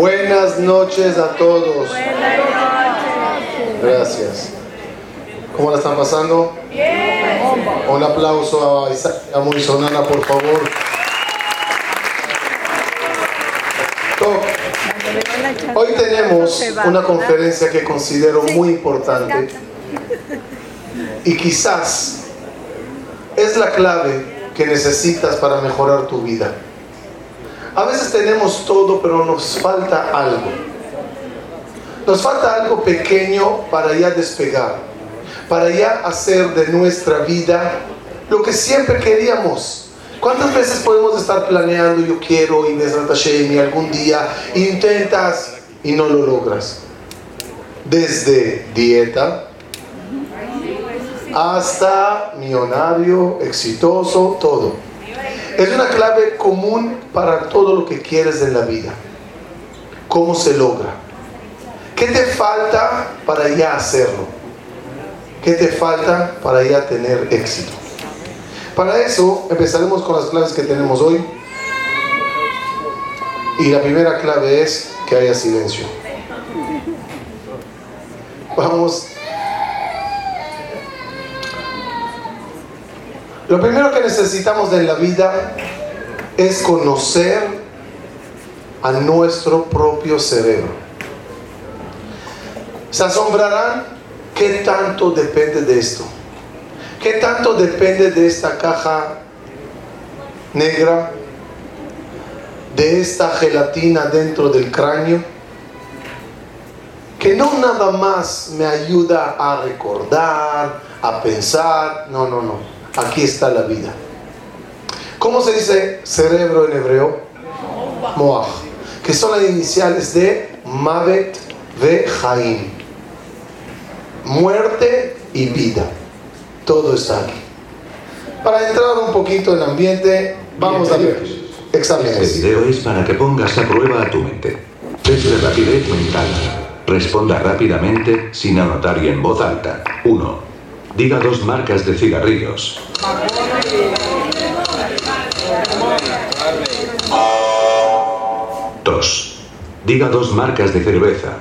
Buenas noches a todos. Gracias. ¿Cómo la están pasando? Bien. Un aplauso a Isaac Sonana, por favor. Hoy tenemos una conferencia que considero muy importante y quizás es la clave que necesitas para mejorar tu vida. A veces tenemos todo, pero nos falta algo. Nos falta algo pequeño para ya despegar, para ya hacer de nuestra vida lo que siempre queríamos. ¿Cuántas veces podemos estar planeando, yo quiero y y algún día intentas y no lo logras? Desde dieta hasta millonario, exitoso, todo. Es una clave común para todo lo que quieres en la vida. ¿Cómo se logra? ¿Qué te falta para ya hacerlo? ¿Qué te falta para ya tener éxito? Para eso empezaremos con las claves que tenemos hoy. Y la primera clave es que haya silencio. Vamos Lo primero que necesitamos en la vida es conocer a nuestro propio cerebro. Se asombrarán qué tanto depende de esto. ¿Qué tanto depende de esta caja negra? De esta gelatina dentro del cráneo? Que no nada más me ayuda a recordar, a pensar. No, no, no Aquí está la vida. ¿Cómo se dice cerebro en hebreo? Moach. Que son las iniciales de Mavet ve Jaim. Muerte y vida. Todo está aquí. Para entrar un poquito en ambiente, vamos a ver exámenes. Este video es para que pongas a prueba a tu mente. Test de rapidez mental. Responda rápidamente, sin anotar y en voz alta. 1. Diga dos marcas de cigarrillos. Dos. Diga dos marcas de cerveza.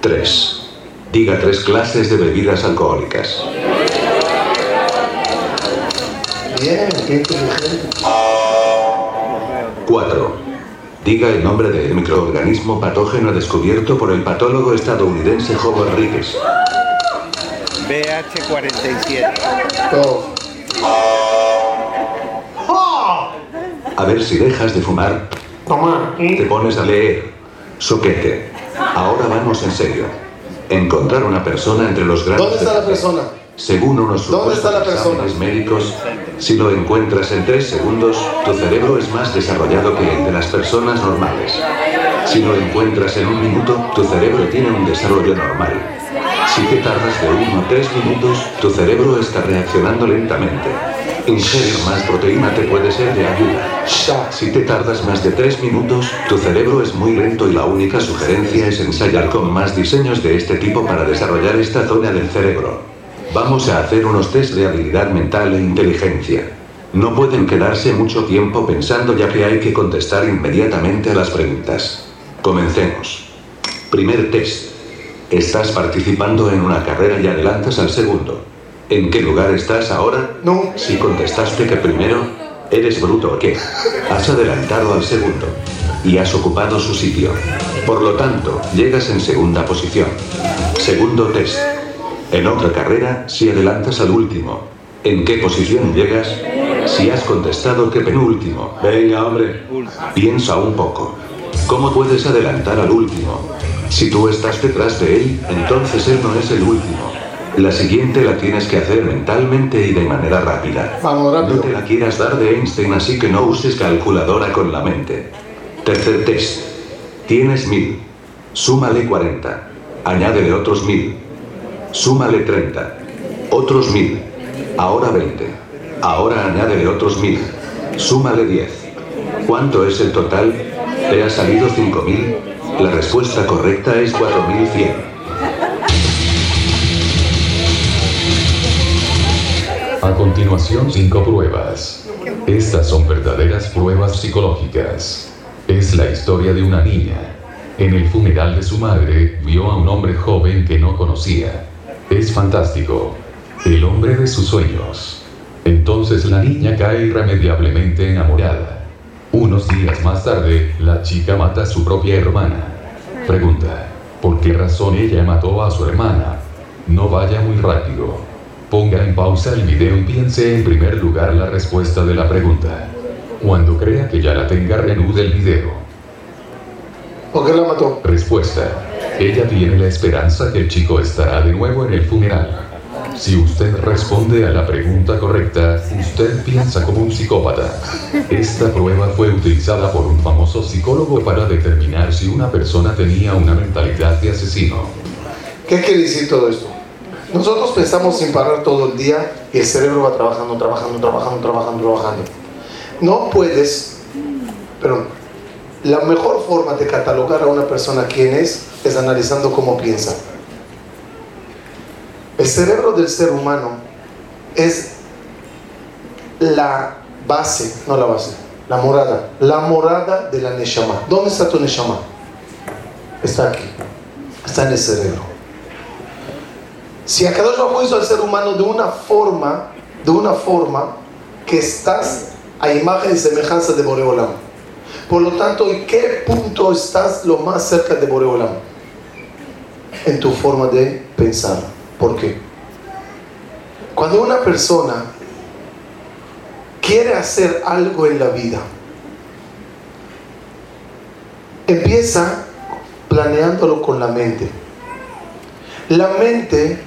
Tres. Diga tres clases de bebidas alcohólicas. Bien, qué inteligente. Cuatro. Diga el nombre del microorganismo patógeno descubierto por el patólogo estadounidense Joe Enríquez. BH47. A ver si dejas de fumar. Toma. Te pones a leer. Soquete. Ahora vamos en serio. Encontrar una persona entre los grandes... ¿Dónde está la persona? Según unos supuestos exámenes médicos, si lo encuentras en 3 segundos, tu cerebro es más desarrollado que el de las personas normales. Si lo encuentras en un minuto, tu cerebro tiene un desarrollo normal. Si te tardas de 1 a 3 minutos, tu cerebro está reaccionando lentamente. Ingerir más proteína te puede ser de ayuda. Si te tardas más de 3 minutos, tu cerebro es muy lento y la única sugerencia es ensayar con más diseños de este tipo para desarrollar esta zona del cerebro. Vamos a hacer unos test de habilidad mental e inteligencia. No pueden quedarse mucho tiempo pensando ya que hay que contestar inmediatamente a las preguntas. Comencemos. Primer test. Estás participando en una carrera y adelantas al segundo. ¿En qué lugar estás ahora? No. Si contestaste que primero, ¿eres bruto o qué? Has adelantado al segundo. Y has ocupado su sitio. Por lo tanto, llegas en segunda posición. Segundo test. En otra carrera, si adelantas al último, ¿en qué posición llegas? Si has contestado que penúltimo. Venga, hombre. Piensa un poco. ¿Cómo puedes adelantar al último? Si tú estás detrás de él, entonces él no es el último. La siguiente la tienes que hacer mentalmente y de manera rápida. Vamos, rápido. No te la quieras dar de Einstein, así que no uses calculadora con la mente. Tercer test. Tienes mil. Súmale 40. Añádele otros mil. Súmale 30. Otros 1000. Ahora 20. Ahora añádele otros 1000. Súmale 10. ¿Cuánto es el total? ¿Te ha salido 5000? La respuesta correcta es 4100. A continuación, cinco pruebas. Estas son verdaderas pruebas psicológicas. Es la historia de una niña. En el funeral de su madre, vio a un hombre joven que no conocía. Es fantástico. El hombre de sus sueños. Entonces la niña cae irremediablemente enamorada. Unos días más tarde, la chica mata a su propia hermana. Pregunta, ¿por qué razón ella mató a su hermana? No vaya muy rápido. Ponga en pausa el video y piense en primer lugar la respuesta de la pregunta. Cuando crea que ya la tenga, reanude el video. ¿Por qué la mató? Respuesta. Ella tiene la esperanza que el chico estará de nuevo en el funeral. Si usted responde a la pregunta correcta, usted piensa como un psicópata. Esta prueba fue utilizada por un famoso psicólogo para determinar si una persona tenía una mentalidad de asesino. ¿Qué quiere decir todo esto? Nosotros pensamos sin parar todo el día y el cerebro va trabajando, trabajando, trabajando, trabajando, trabajando. No puedes, pero la mejor forma de catalogar a una persona quién es es analizando cómo piensa. El cerebro del ser humano es la base, no la base, la morada, la morada de la Neshama. ¿Dónde está tu Neshama? Está aquí, está en el cerebro. Si Akadosh Baruj hizo al ser humano de una forma, de una forma que estás a imagen y semejanza de Boreolam. Por lo tanto, ¿en qué punto estás lo más cerca de Boreolam? En tu forma de pensar. ¿Por qué? Cuando una persona quiere hacer algo en la vida, empieza planeándolo con la mente. La mente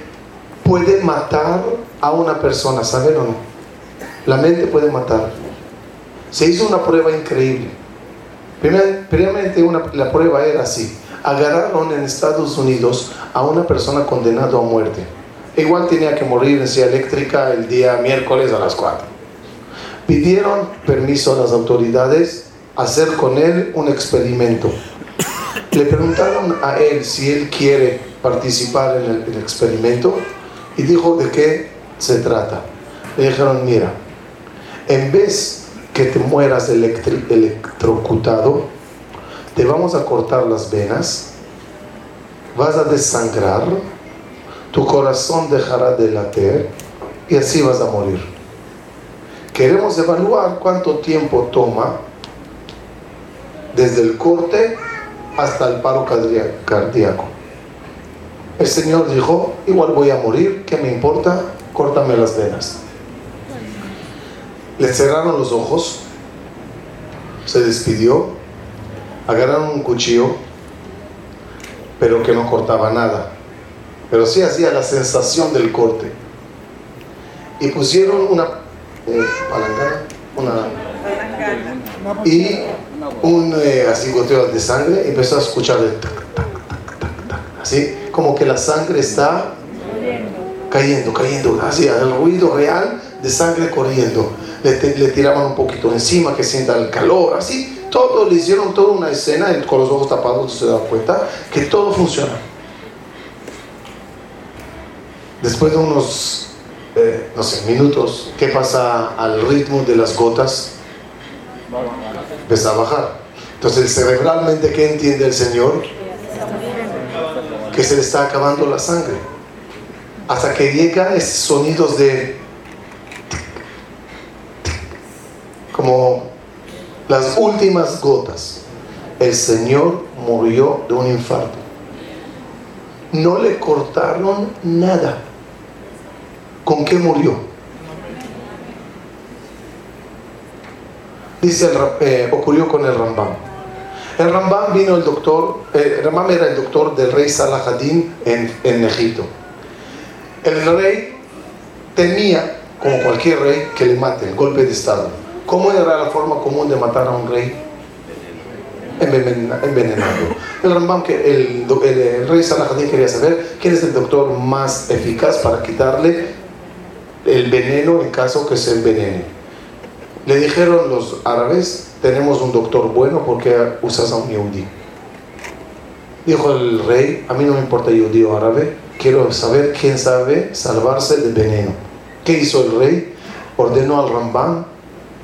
puede matar a una persona, ¿saben o no? La mente puede matar. Se hizo una prueba increíble. Primeramente la prueba era así agarraron en Estados Unidos a una persona condenada a muerte. Igual tenía que morir en silla eléctrica el día miércoles a las 4. Pidieron permiso a las autoridades hacer con él un experimento. Le preguntaron a él si él quiere participar en el, experimento y dijo de qué se trata. Le dijeron, mira, en vez que te mueras electrocutado, te vamos a cortar las venas, vas a desangrar, tu corazón dejará de latir y así vas a morir. Queremos evaluar cuánto tiempo toma desde el corte hasta el paro cardíaco. El Señor dijo, igual voy a morir, ¿qué me importa? Córtame las venas. Le cerraron los ojos, se despidió agarraron un cuchillo, pero que no cortaba nada, pero sí hacía la sensación del corte. Y pusieron una eh, una y un eh, así de sangre, y empezó a escuchar así como que la sangre está cayendo, cayendo, así el ruido real de sangre corriendo. Le, tiraban un poquito encima que sienta el calor, así todo, le hicieron toda una escena con los ojos tapados, se da cuenta que todo funciona. Después de unos, eh, no sé, minutos, ¿qué pasa al ritmo de las gotas? Empieza a bajar. Entonces, cerebralmente, ¿qué entiende el Señor? Que se le está acabando la sangre. Hasta que llega esos sonidos de como las últimas gotas, el Señor murió de un infarto. No le cortaron nada. ¿Con qué murió? Dice, el, eh, ocurrió con el Rambam. El Rambam vino el doctor, el Rambam era el doctor del rey Salah en, en Egipto. El rey temía, como cualquier rey, que le maten, golpe de estado ¿Cómo era la forma común de matar a un rey? Envenenado. El Rambam, que el, rey Salahadin quería saber quién es el doctor más eficaz para quitarle el veneno en caso que se envenene. Le dijeron los árabes, tenemos un doctor bueno porque usas a un yudí. Dijo el rey, a mí no me importa yudí o árabe, quiero saber quién sabe salvarse del veneno. ¿Qué hizo el rey? ordenó al Rambam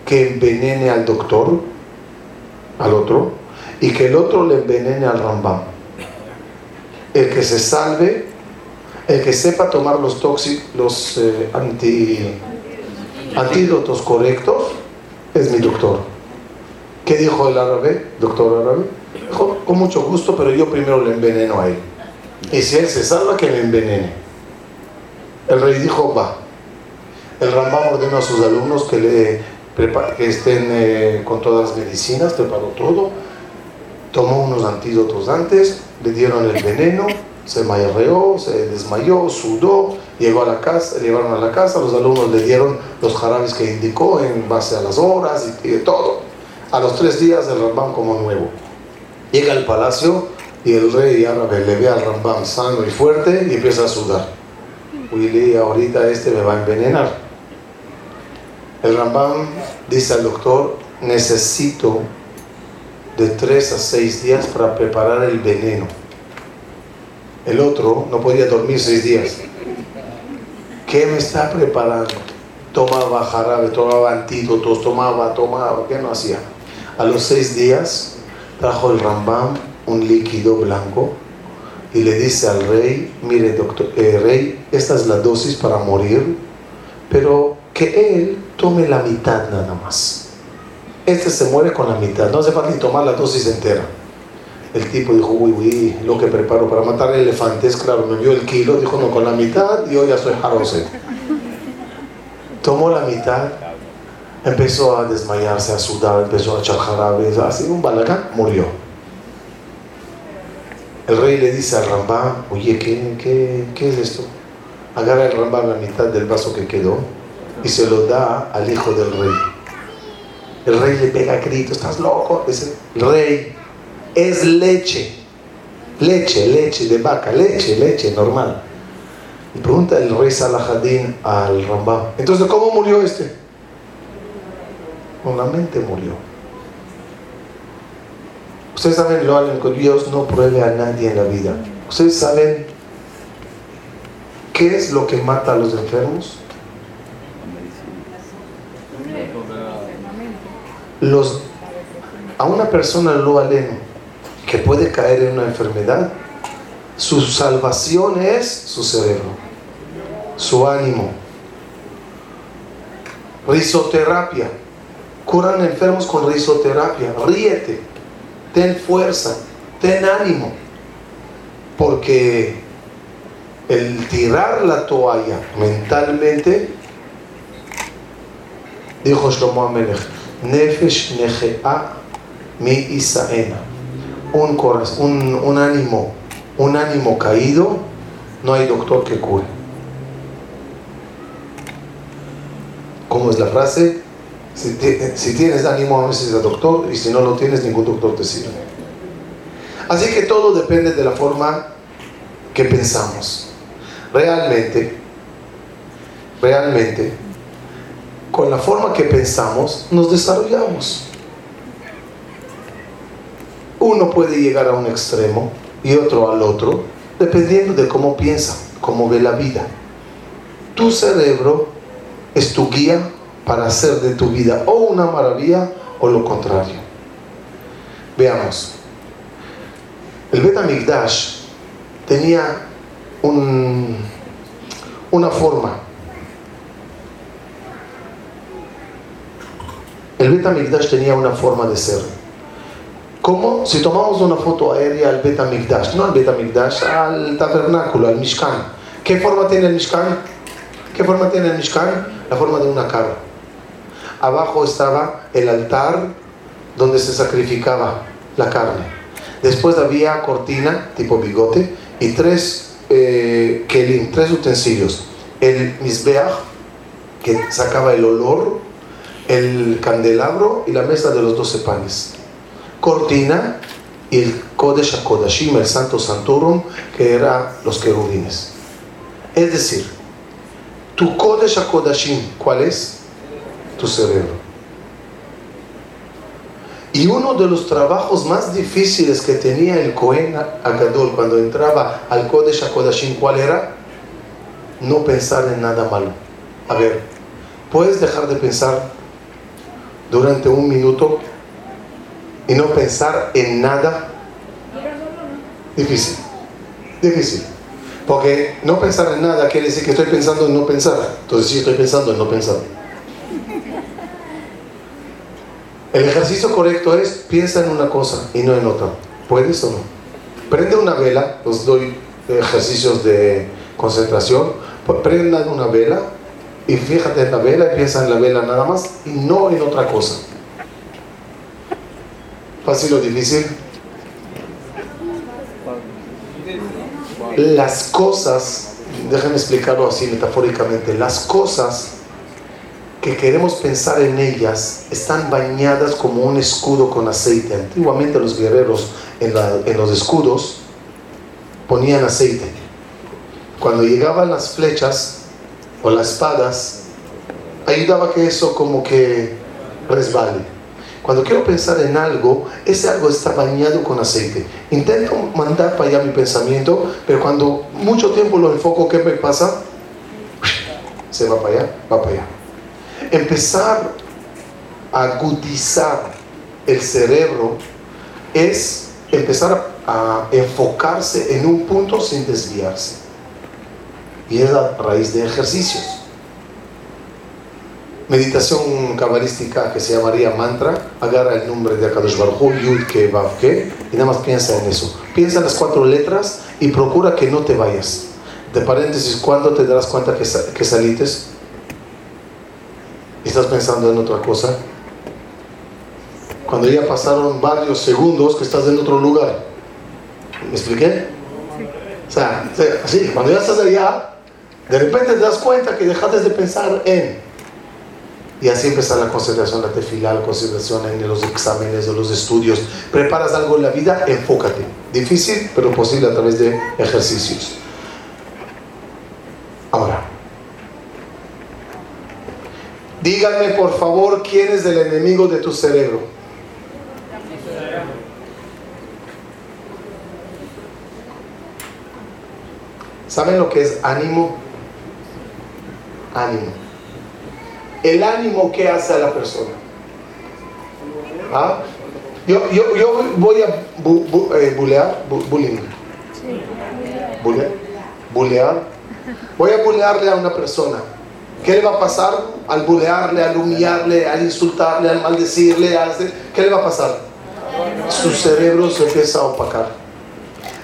que envenene al doctor, al otro, y que el otro le envenene al Rambam. El que se salve, el que sepa tomar los tóxicos, los eh, antídotos correctos, es mi doctor. ¿Qué dijo el árabe, doctor árabe? Dijo, con mucho gusto, pero yo primero le enveneno a él. Y si él se salva, que me envenene. El rey dijo, va. El Rambam ordenó a sus alumnos que, le que estén eh, con todas las medicinas, preparó todo, tomó unos antídotos antes, le dieron el veneno, se mareó, se desmayó, sudó, llegó a la casa, llevaron a la casa, los alumnos le dieron los jarabes que indicó en base a las horas y, y todo. A los tres días el Rambam como nuevo. Llega al palacio y el rey árabe le ve al Rambam sano y fuerte y empieza a sudar. Willy, ahorita este me va a envenenar. El Rambam dice al doctor, necesito de tres a seis días para preparar el veneno. El otro no podía dormir seis días. ¿Qué me está preparando? Tomaba jarabe, tomaba antídotos, tomaba, tomaba, ¿qué no hacía? A los seis días trajo el Rambam un líquido blanco y le dice al rey, mire doctor, eh, rey, esta es la dosis para morir, pero que él tome la mitad nada más. Este se muere con la mitad, no hace falta tomar la dosis entera. El tipo dijo, uy, uy, lo que preparo para matar elefantes, claro, me vio el kilo, dijo, no, con la mitad, yo ya soy jarose. Tomó la mitad, empezó a desmayarse, a sudar, empezó a echar jarabes, así un balagán, murió. El rey le dice al Rambam, oye, ¿qué, qué, qué es esto? Agarra el Rambam la mitad del vaso que quedó y se lo da al hijo del rey. El rey le pega gritos, ¿estás loco? Dice, rey, es leche, leche, leche de vaca, leche, leche normal. Y pregunta el rey Salahadin al Rambam, entonces ¿cómo murió este? Con la mente murió. Ustedes saben, lo que Dios no pruebe a nadie en la vida. Ustedes saben qué es lo que mata a los enfermos. A una persona lo aleno que puede caer en una enfermedad, su salvación es su cerebro, su ánimo. Risoterapia. Curan enfermos con risoterapia. Ríete, ten fuerza, ten ánimo. Porque el tirar la toalla mentalmente, dijo Shlomo Amelech, Nefesh Nechea mi Isaena. Un, un, un ánimo, un ánimo caído, no hay doctor que cure. ¿Cómo es la frase? Si, si tienes ánimo, no necesitas doctor, y si no lo tienes, ningún doctor te sirve. Así que todo depende de la forma que pensamos. Realmente, realmente, con la forma que pensamos, nos desarrollamos. Uno puede llegar a un extremo y otro al otro, dependiendo de cómo piensa, cómo ve la vida. Tu cerebro es tu guía para hacer de tu vida o una maravilla o lo contrario. Veamos. El Betamigdash tenía un, una forma El Betamigdash tenía una forma de ser. Como si tomamos una foto aérea al Betamigdash, no al Betamigdash, al tabernáculo, al Mishkan. ¿Qué forma tiene el Mishkan? ¿Qué forma tiene el Mishkan? La forma de una cara. Abajo estaba el altar donde se sacrificaba la carne. Después había cortina tipo bigote y tres eh, kelim, tres utensilios. El misbeach, que sacaba el olor el candelabro y la mesa de los doce panes. Cortina y el Kodesh HaKodashim, el Santo Santorum, que era los querubines. Es decir, tu Kodesh HaKodashim, ¿cuál es? Tu cerebro. Y uno de los trabajos más difíciles que tenía el Cohen Agadol cuando entraba al Kodesh HaKodashim, ¿cuál era? No pensar en nada malo. A ver, ¿Puedes dejar de pensar durante un minuto y no pensar en nada? Difícil, difícil. Porque no pensar en nada quiere decir que estoy pensando en no pensar. Entonces sí estoy pensando en no pensar. El ejercicio correcto es piensa en una cosa y no en otra. ¿Puedes o no? Prende una vela, os doy ejercicios de concentración. Prendan una vela y fíjate en la vela y piensa en la vela nada más y no en otra cosa. ¿Fácil o difícil? Las cosas, déjenme explicarlo así metafóricamente, las cosas que queremos pensar en ellas están bañadas como un escudo con aceite. Antiguamente los guerreros en, en los escudos ponían aceite. Cuando llegaban las flechas, o las espadas, ayudaba que eso como que resbale. Cuando quiero pensar en algo, ese algo está bañado con aceite. Intento mandar para allá mi pensamiento, pero cuando mucho tiempo lo enfoco, ¿qué me pasa? Se va para allá, va para allá. Empezar a agudizar el cerebro es empezar a enfocarse en un punto sin desviarse y es a raíz de ejercicios. Meditación cabalística que se llamaría mantra, agarra el nombre de Akadosh Baruj Yud Ke Vav Ke, y nada más piensa en eso. Piensa en las cuatro letras y procura que no te vayas. De paréntesis, ¿cuándo te darás cuenta que, que salites? ¿Estás pensando en otra cosa? Cuando ya pasaron varios segundos que estás en otro lugar. ¿Me expliqué? O sea, así, cuando ya estás allá, de repente te das cuenta que dejaste de pensar en. Y así empieza la concentración, la tefila, la concentración en los exámenes, en los estudios. Preparas algo en la vida, enfócate. Difícil, pero posible a través de ejercicios. Ahora, díganme por favor quién es el enemigo de tu cerebro. ¿Saben lo que es ánimo? Ánimo. El ánimo que hace a la persona. ¿Ah? Yo, yo, yo, voy a eh, bulear, bullying. Bulear, bulear. Voy a bulearle a una persona. ¿Qué le va a pasar al bulearle, al humillarle, al insultarle, al maldecirle? ¿Qué le va a pasar? Su cerebro se empieza a opacar.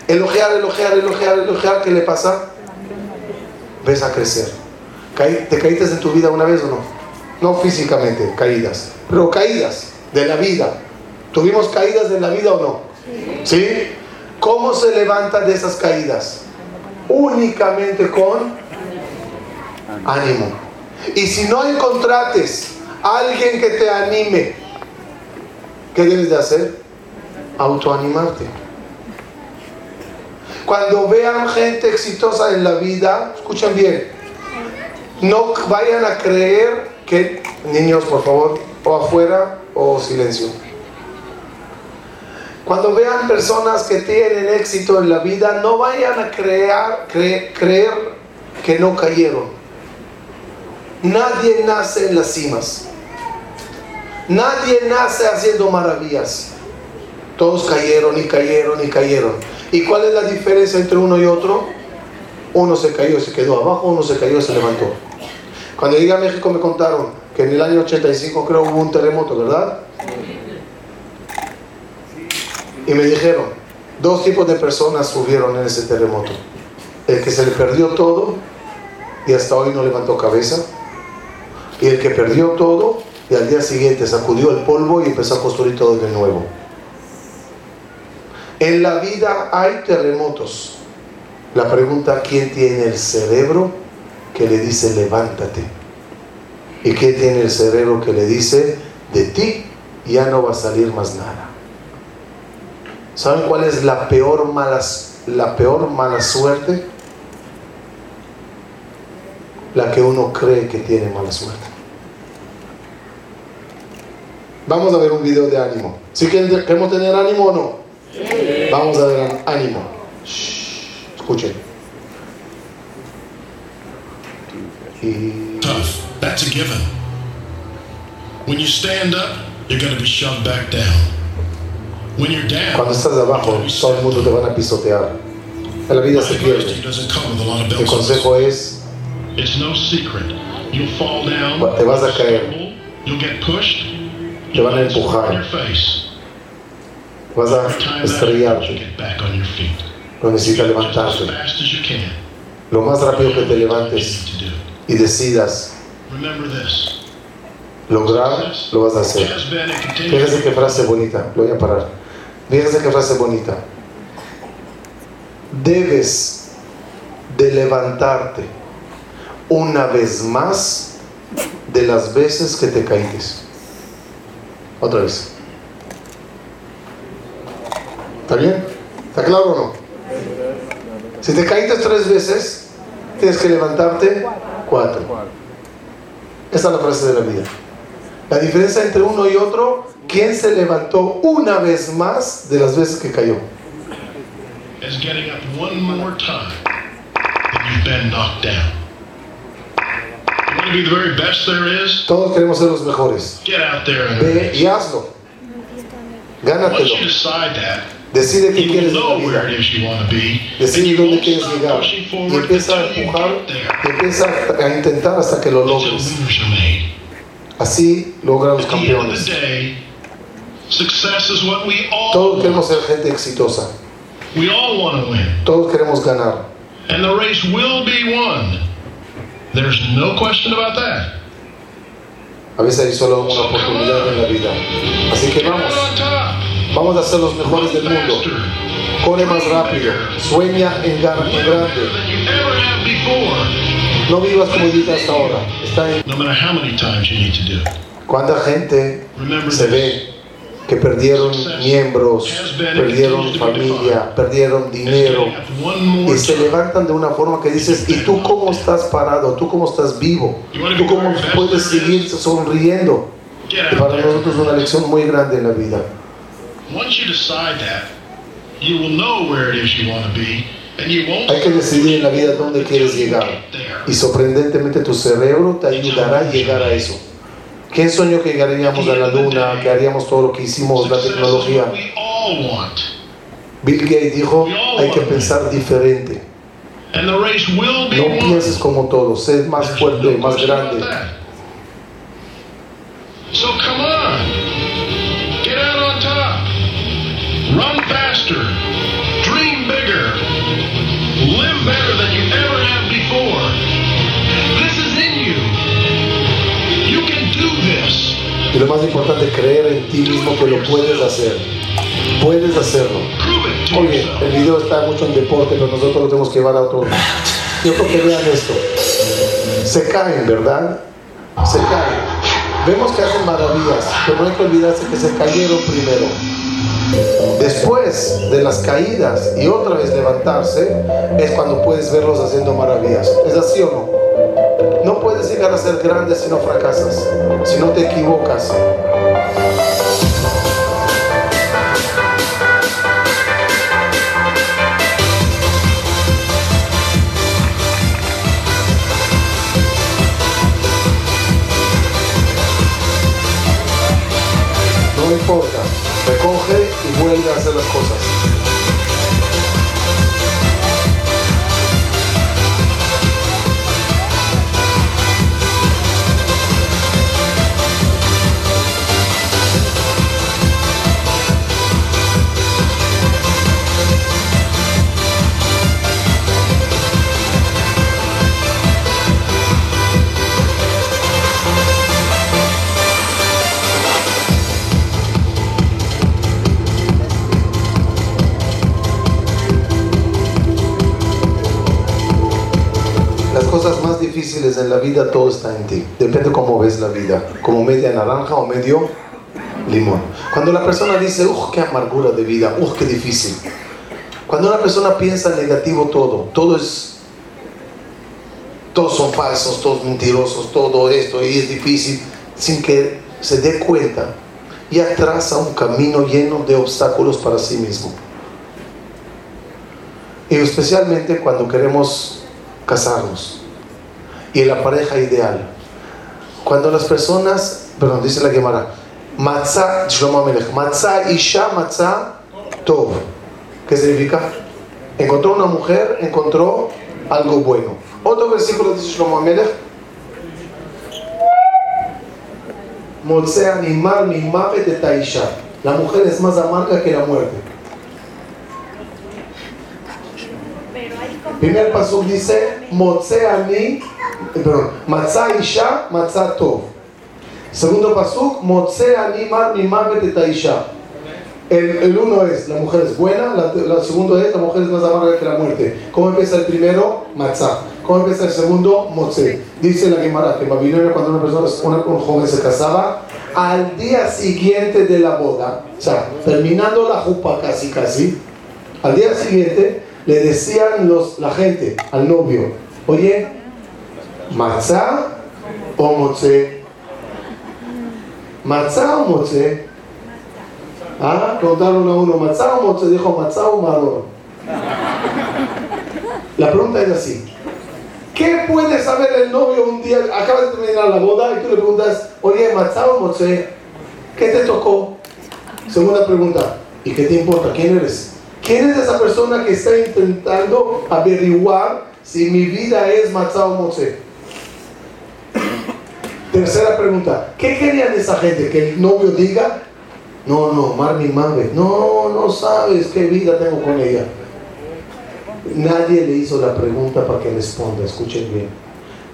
Elogiar, elogiar, elogiar, elogiar, ¿qué le pasa? Ves a crecer. ¿Te caíste en tu vida una vez o no? No físicamente, caídas, pero caídas de la vida. ¿Tuvimos caídas de la vida o no? ¿Sí? ¿Cómo se levanta de esas caídas? Únicamente con ánimo. Y si no encontrates alguien que te anime, ¿qué debes de hacer? Autoanimarte. Cuando vean gente exitosa en la vida, escuchen bien, no vayan a creer que, niños, por favor, o afuera o silencio. Cuando vean personas que tienen éxito en la vida, no vayan a crear, creer que no cayeron. Nadie nace en las cimas. Nadie nace haciendo maravillas. Todos cayeron y cayeron y cayeron. ¿Y cuál es la diferencia entre uno y otro? Uno se cayó se quedó abajo, uno se cayó se levantó. Cuando llegué a México me contaron que en el año 85 creo hubo un terremoto, ¿verdad? Y me dijeron, dos tipos de personas subieron en ese terremoto. El que se le perdió todo y hasta hoy no levantó cabeza. Y el que perdió todo y al día siguiente sacudió el polvo y empezó a construir todo de nuevo. En la vida hay terremotos. La pregunta, ¿quién tiene el cerebro que le dice levántate. ¿Y qué tiene el cerebro que le dice de ti ya no va a salir más nada? ¿Saben cuál es la peor mala, la peor mala suerte? La que uno cree que tiene mala suerte. Vamos a ver un video de ánimo. ¿Sí queremos tener ánimo o no? Vamos a ver ánimo. escuchen. Tough, that's a given. Cuando estás abajo, todo el mundo te van a pisotear. La vida se pierde. El consejo es, te vas a caer, te van a empujar, vas a estrellarte, necesitas levantarte. Lo más rápido que te levantes y decidas lograr, lo vas a hacer. Fíjese qué frase bonita, lo voy a parar. Fíjese qué frase bonita. Debes de levantarte una vez más de las veces que te caíste. Otra vez. ¿Está bien? ¿Está claro o no? Si te caíste tres veces, tienes que levantarte cuatro. Esa es la frase de la vida. La diferencia entre uno y otro, ¿quién se levantó una vez más de las veces que cayó? Todos queremos ser los mejores. Ve y hazlo. Gánatelo. Decide qué quieres la vida. Decide dónde quieres llegar. Y empieza a empujar y empieza a intentar hasta que lo logres. Así logran los campeones. Todos queremos ser gente exitosa. Todos queremos ganar. And the race will be won. There's no question about that. A veces hay solo una oportunidad en la vida. Así que vamos. Vamos a ser los mejores del mundo. Corre más rápido. Sueña en, grande. No vivas como viviste hasta ahora. Está en... ¿Cuánta gente se ve que perdieron miembros, perdieron familia, perdieron dinero y se levantan de una forma que dices, ¿y tú cómo estás parado? ¿Tú cómo estás vivo? ¿Tú cómo puedes seguir sonriendo? Y para nosotros es una lección muy grande en la vida. Hay que decidir en la vida dónde quieres llegar. Y sorprendentemente tu cerebro te ayudará a llegar a eso. ¿Quién soñó que llegaríamos a la luna, que haríamos todo lo que hicimos, la tecnología? Bill Gates dijo, hay que pensar diferente. No pienses como todos, sé más fuerte, más grande. Faster, dream bigger, live better than you ever have before. This is in you. You can do this. Y lo más importante, creer en ti mismo que lo puedes hacer. Puedes hacerlo. Oye, el video está mucho en deporte, pero nosotros lo tenemos que llevar a otro. Yo creo que vean esto. Se caen, ¿verdad? Se caen Vemos que hacen maravillas, pero no hay que olvidarse que se cayeron primero. Después de las caídas y otra vez levantarse, es cuando puedes verlos haciendo maravillas. ¿Es así o no? No puedes llegar a ser grande si no fracasas, si no te equivocas. no importa, recoge vuelve a hacer las cosas. La vida, todo está en ti. Depende cómo ves la vida, como media naranja o medio limón. Cuando la persona dice, uff, qué amargura de vida, uff, qué difícil. Cuando la persona piensa negativo todo, todo es, todos son falsos, todos mentirosos, todo esto y es difícil, sin que se dé cuenta y atrasa un camino lleno de obstáculos para sí mismo. Y especialmente cuando queremos casarnos y la pareja ideal. Cuando las personas perdón, dice la Gemara, Matzah, Shlomo Amelech, Matzah Isha Matzah Tov. ¿Qué significa? Encontró una mujer, encontró algo bueno. Otro versículo dice Shlomo Amelech, Motzea animal mi de Taisha. La mujer es más amarga que la muerte. Primer paso dice, Motzea ni, perdón, Matzah Isha, Matzah Tov. Segundo pasuk, Motse animar mi de taisha. El, el, uno es, la mujer es buena, la, la segundo es, la mujer es más amarga que la muerte. ¿Cómo empieza el primero? Matzah. ¿Cómo empieza el segundo? Motse. Dice la Gemara que en Babilonia cuando una persona, una, un joven se casaba, al día siguiente de la boda, o sea, terminando la jupa casi casi, al día siguiente le decían los, la gente al novio, oye, matzah o motse. ¿Matzá o moche? Ah, preguntaron a uno, ¿matzá o moche? Dijo, ¿matzá o marrón? La pregunta es así. ¿Qué puede saber el novio un día? Acaba de terminar la boda y tú le preguntas, oye, ¿matzá o moche? ¿Qué te tocó? Segunda pregunta, ¿y qué te importa? ¿Quién eres? ¿Quién es esa persona que está intentando averiguar si mi vida es matzá o? Tercera pregunta, ¿qué querían esa gente? Que el novio diga, no, no, Marmi Mave, no, no sabes qué vida tengo con ella. Nadie le hizo la pregunta para que responda, escuchen bien.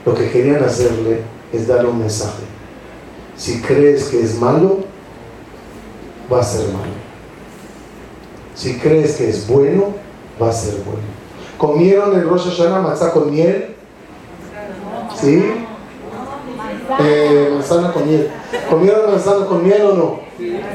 Lo que querían hacerle es darle un mensaje. Si crees que es malo, va a ser malo. Si crees que es bueno, va a ser bueno. ¿Comieron el Rosh Hashanah matzah con miel? ¿Sí? eh, manzana con miel. ¿Comieron manzana con miel o no?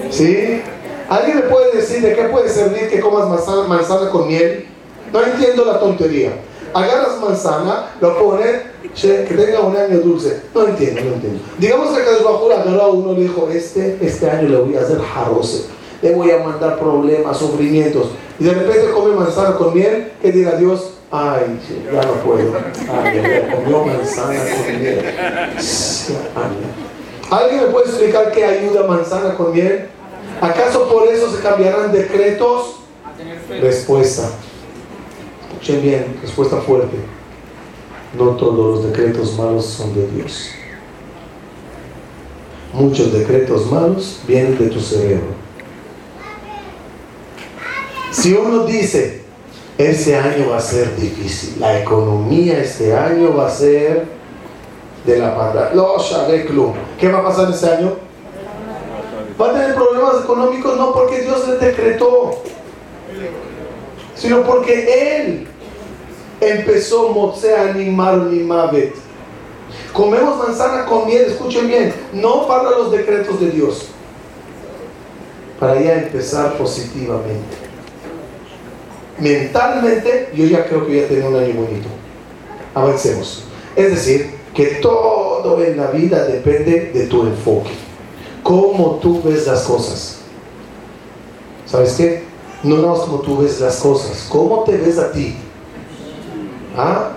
¿Sí? ¿Alguien me puede decir de qué puede servir que comas manzana, manzana con miel? No entiendo la tontería. Agarras manzana, lo pones, que tenga un año dulce. No entiendo, no entiendo. Digamos que Kadosh Bajur agarró a uno le dijo, este, este año le voy a hacer jarose. Le voy a mandar problemas, sufrimientos. Y de repente come manzana con miel, que diga Dios, Ay, ya no puedo. Ay, ya comió manzana con miel. ¿Alguien me puede explicar qué ayuda manzana con miel? ¿Acaso por eso se cambiarán decretos? Respuesta. Escuchen bien, respuesta fuerte. No todos los decretos malos son de Dios. Muchos decretos malos vienen de tu cerebro. Si uno dice, ese año va a ser difícil. La economía este año va a ser de la pata. ¿Qué va a pasar este año? Va a tener problemas económicos no porque Dios le decretó, sino porque Él empezó ni Mavet. Comemos manzana con miel, escuchen bien, no para los decretos de Dios, para ya empezar positivamente mentalmente yo ya creo que voy a tener un año bonito. Avancemos. Es decir, que todo en la vida depende de tu enfoque. Cómo tú ves las cosas. ¿Sabes qué? No no es como tú ves las cosas. ¿Cómo te ves a ti? ¿Ah?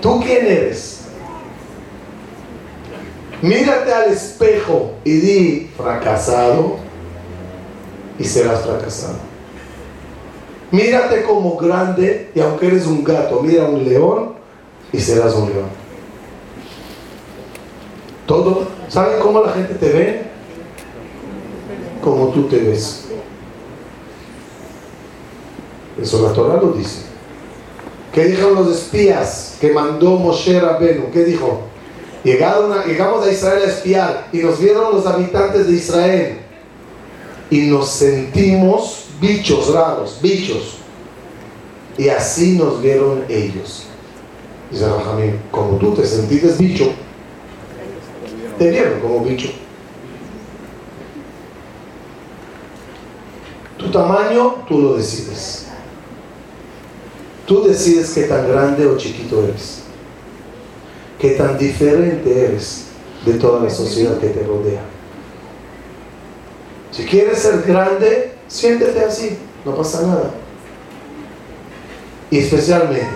¿Tú quién eres? Mírate al espejo y di fracasado y serás fracasado. Mírate como grande y aunque eres un gato, mira un león y serás un león. Todo, ¿saben cómo la gente te ve? Como tú te ves. Eso la Torah lo dice. ¿Qué dijeron los espías que mandó Moshe Rabenu? ¿Qué dijo? llegamos a Israel a espiar y nos vieron los habitantes de Israel y nos sentimos bichos raros, bichos. Y así nos vieron ellos. Dice Rajamín, como tú te sentiste bicho, te vieron como bicho. Tu tamaño, tú lo decides. Tú decides qué tan grande o chiquito eres. Qué tan diferente eres de toda la sociedad que te rodea. Si quieres ser grande, siéntete así, no pasa nada. Y especialmente,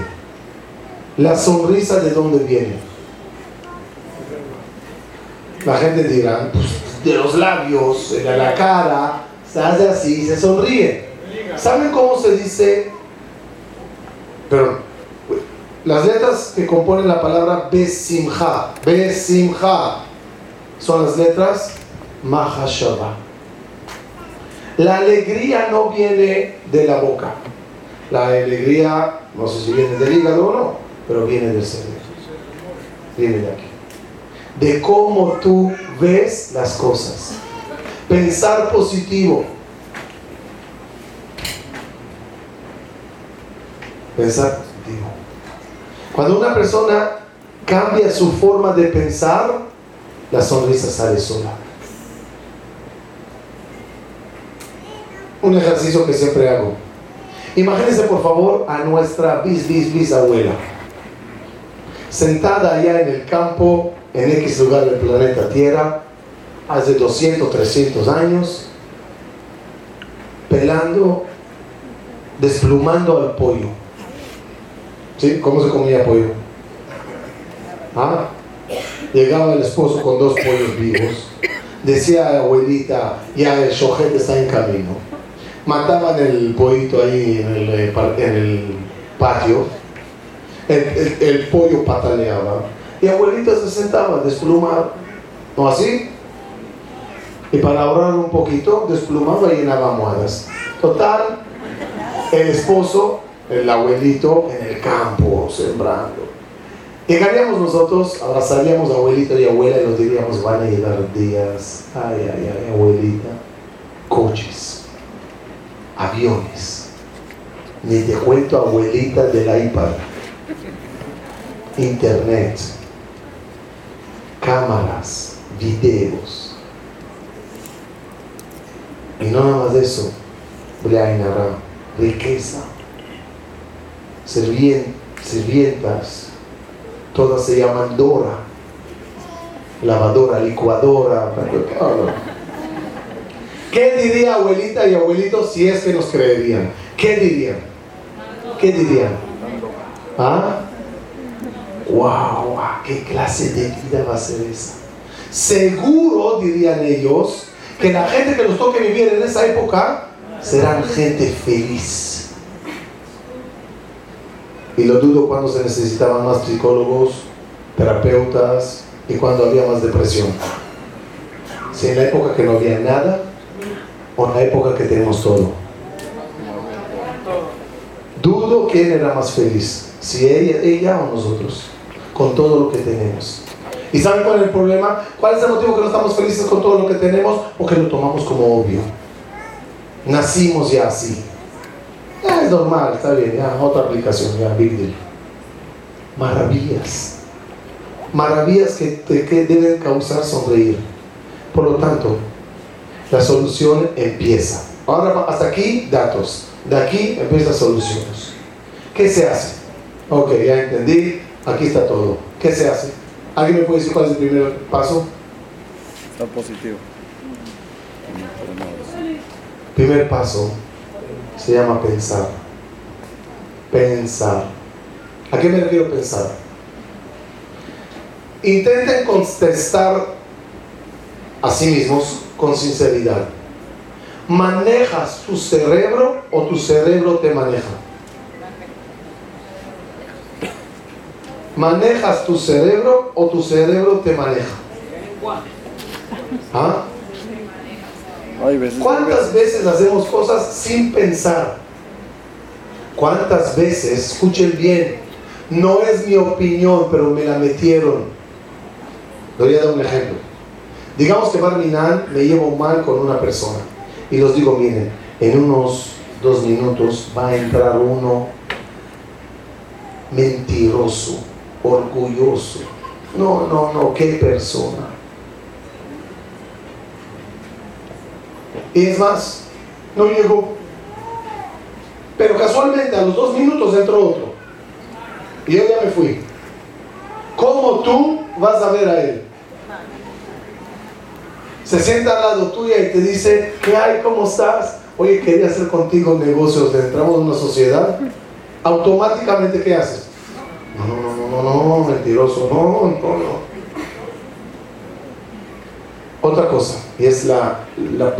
la sonrisa de dónde viene. La gente dirá, pues, de los labios, de la cara, se hace así y se sonríe. ¿Saben cómo se dice? Pero las letras que componen la palabra Besimha, Besimha, son las letras Mahashava. La alegría no viene de la boca. La alegría, no sé si viene del hígado o no, pero viene del cerebro. Viene de aquí. De cómo tú ves las cosas. Pensar positivo. Pensar positivo. Cuando una persona cambia su forma de pensar, la sonrisa sale sola. Un ejercicio que siempre hago. Imagínense por favor a nuestra bis, bis, bisabuela, sentada allá en el campo, en X lugar del planeta Tierra, hace 200, 300 años, pelando, desplumando al pollo. ¿Sí? ¿Cómo se comía pollo? ¿Ah? Llegaba el esposo con dos pollos vivos. Decía a la abuelita, ya el shojet está en camino. Mataban el pollito ahí en el, eh, en el patio. El, el, pollo pataleaba. Y abuelita se sentaba desplumada. ¿No así? Y para ahorrar un poquito, desplumaba y llenaba almohadas. Total, el esposo, el abuelito, en el campo, sembrando. Llegaríamos nosotros, abrazaríamos abuelito y abuela y nos diríamos, van a llegar días, ay, ay, ay, abuelita, coches, aviones, ni te cuento abuelita del iPad, internet, cámaras, videos, y no nada más de eso, riqueza, sirvientas, todas se llaman Dora, lavadora, licuadora, ¿Qué diría abuelita y abuelito si es que nos creerían? ¿Qué dirían? ¿Qué dirían? ¿Ah? ¡Wow! ¿Qué clase de vida va a ser esa? Seguro, dirían ellos, que la gente que nos toque vivir en esa época serán gente feliz. Y lo dudo cuando se necesitaban más psicólogos, terapeutas y cuando había más depresión. Si en la época que no había nada en la época que tenemos todo. Dudo quién era más feliz, si ella, ella o nosotros, con todo lo que tenemos. ¿Y saben cuál es el problema? ¿Cuál es el motivo que no estamos felices con todo lo que tenemos? O que lo tomamos como obvio. Nacimos ya así. Es normal, está bien, ya otra aplicación, ya big. Maravillas. Maravillas que, que deben causar sonreír. Por lo tanto, la solución empieza. Ahora, hasta aquí, datos. De aquí empiezan soluciones. ¿Qué se hace? Ok, ya entendí. Aquí está todo. ¿Qué se hace? ¿Alguien me puede decir cuál es el primer paso? Estar positivo. Primer paso se llama pensar. Pensar. ¿A qué me refiero pensar? Intenten contestar a sí mismos con sinceridad. ¿Manejas tu cerebro o tu cerebro te maneja? ¿Manejas tu cerebro o tu cerebro te maneja? ¿Ah? ¿Cuántas veces hacemos cosas sin pensar? ¿Cuántas veces, escuchen bien, no es mi opinión, pero me la metieron? Le voy a dar un ejemplo. Digamos que Barminan me llevo mal con una persona y los digo, miren, en unos dos minutos va a entrar uno mentiroso orgulloso. No, no, no, qué persona. Y es más, no llegó. Pero casualmente a los dos minutos entró otro. Y yo ya me fui. ¿Cómo tú vas a ver a él? Se sienta al lado tuya y te dice, ¿qué hay? ¿Cómo estás? Oye, quería hacer contigo negocios, entramos en una sociedad. Automáticamente, ¿qué haces? No, no, no, no, no, mentiroso, no, no, no. Otra cosa, y es la,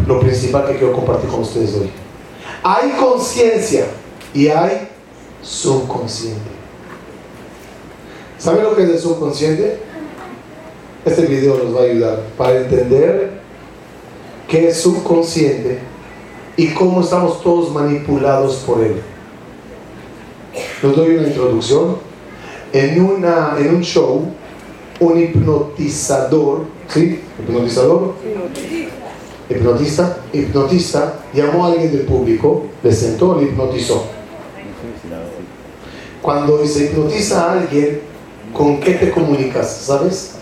lo principal que quiero compartir con ustedes hoy. Hay conciencia y hay subconsciente. ¿Saben lo que es el subconsciente? Este video nos va a ayudar para entender qué es subconsciente y cómo estamos todos manipulados por él. Les doy una introducción. En, una, en un show, un hipnotizador, ¿sí? ¿Hipnotizador? Hipnotista, hipnotista llamó a alguien del público, le sentó, le hipnotizó. Cuando se hipnotiza a alguien, ¿con qué te comunicas? ¿Sabes?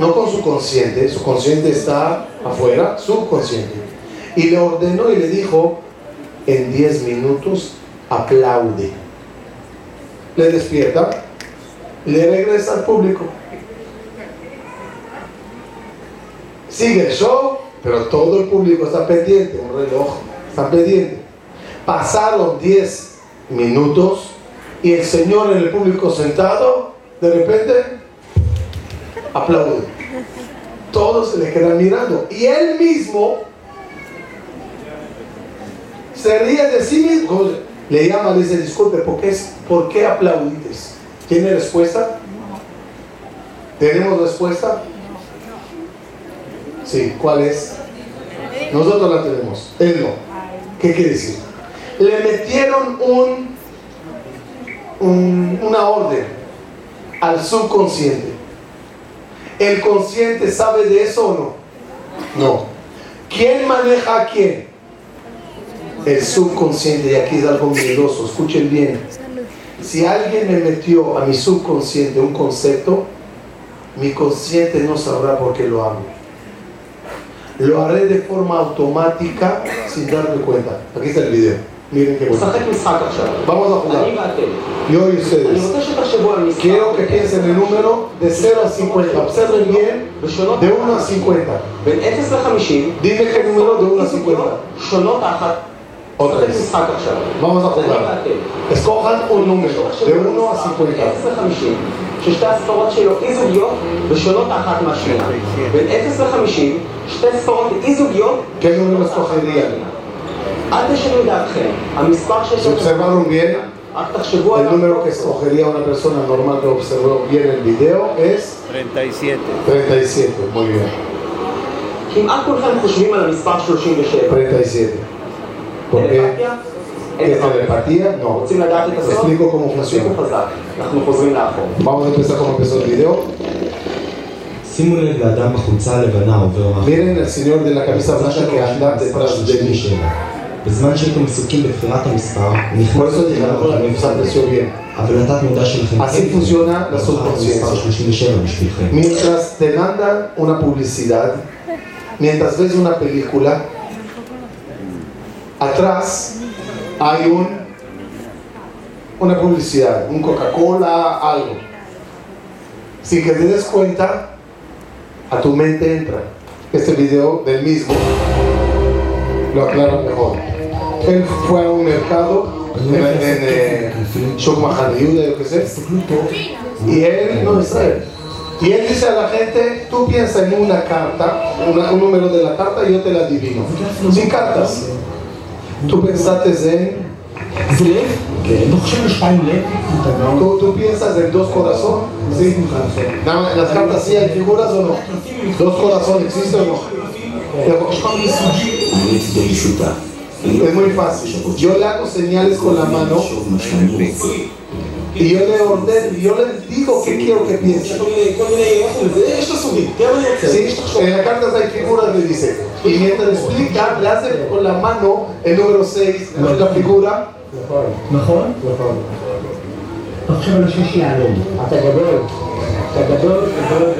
No con su consciente, su consciente está afuera, subconsciente. Y le ordenó y le dijo, en 10 minutos aplaude. Le despierta, le regresa al público. Sigue el show, pero todo el público está pendiente, un reloj, está pendiente. Pasaron 10 minutos y el Señor en el público sentado, de repente, aplaude. Todos se le quedan mirando. Y él mismo se ríe de sí mismo. Le llama, le dice, disculpe, ¿por qué, ¿por qué aplaudites? ¿Tiene respuesta? ¿Tenemos respuesta? Sí, ¿cuál es? Nosotros la tenemos, él no. ¿Qué quiere decir? Le metieron un, una orden al subconsciente. ¿El consciente sabe de eso o no? No. ¿Quién maneja a quién? El subconsciente, y aquí es algo miedoso, escuchen bien. Si alguien me metió a mi subconsciente un concepto, mi consciente no sabrá por qué lo hago lo haré de forma automática sin darme cuenta. Aquí está el video. Miren qué bueno. Vamos a jugar. Yo y ustedes. Quiero que piensen el número de 0 a 50. Observen bien. De 1 a 50. Dime qué número de 1 a 50. Otra vez. Vamos a jugar. Escojan un número de 1 a 50. ששתי הספרות שלו אי זוגיות ושונות אחת מהשנייה. בין 0 ל-50, שתי ספרות אי זוגיות כן אומרים escogería. אל תשנו דעתכם. המספר שיש... observaron bien, רק תחשבו El número que escogería una persona normal que observó bien el video es 37. 37, muy bien. כמעט כולכם חושבים על המספר 37. 37. ¿Por qué? ¿Es telepatía? No. Explico cómo funciona. Vamos a empezar como empezó el video. Miren el señor de la camisa blanca que anda detrás de mí. בזמן שהייתם עסוקים בבחירת המספר, נכנסו bien. אבל התת מודע שלכם Así funciona la subconsciencia. Mientras te mandan una publicidad, mientras ves una película, atrás hay un, una publicidad, un Coca-Cola, algo. Sin que te des cuenta, a tu mente entra. Este video del mismo lo aclara mejor. Él fue a un mercado en, en eh, yo qué sé, y él no está él. Y él dice a la gente, tú piensa en una carta, un número de la carta y yo te la adivino. Sin cartas. tú pensaste en ¿Tú, ¿Tú piensas en dos corazones? Sí. ¿En las cartas sí hay figuras o no? ¿Dos corazones existen o no? Es muy fácil. Yo le hago señales con la mano y yo le ordeno, yo le digo que quiero que piense. Sí, en la carta hay figuras, le dice. Y mientras explica, le hace con la mano el número 6, la figura. נכון? נכון. עכשיו על השש יהלום. אתה גדול. אתה גדול, גדול,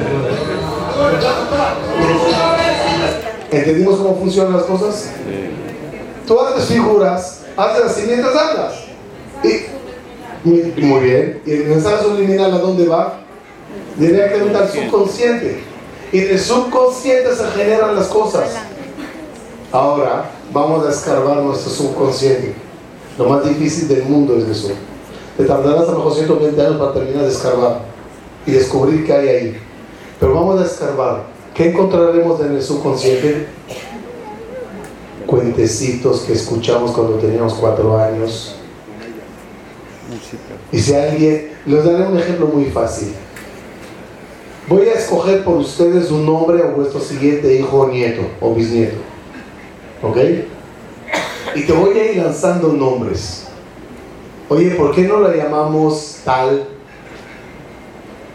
¿Entendimos cómo funcionan las cosas? Tú haces figuras, haces así mientras hablas. Y, muy bien. ¿Y el mensaje subliminal a dónde va? Directamente al subconsciente. Y del subconsciente se generan las cosas. Ahora vamos a escarbar nuestro subconsciente. Lo más difícil del mundo es eso. Te tardarás a lo mejor 120 años para terminar de escarbar y descubrir qué hay ahí. Pero vamos a escarbar. ¿Qué encontraremos en el subconsciente? Cuentecitos que escuchamos cuando teníamos cuatro años. Y si alguien, les daré un ejemplo muy fácil. Voy a escoger por ustedes un nombre a vuestro siguiente hijo o nieto o bisnieto. ¿Ok? Y te voy a ir lanzando nombres. Oye, ¿por qué no la llamamos tal?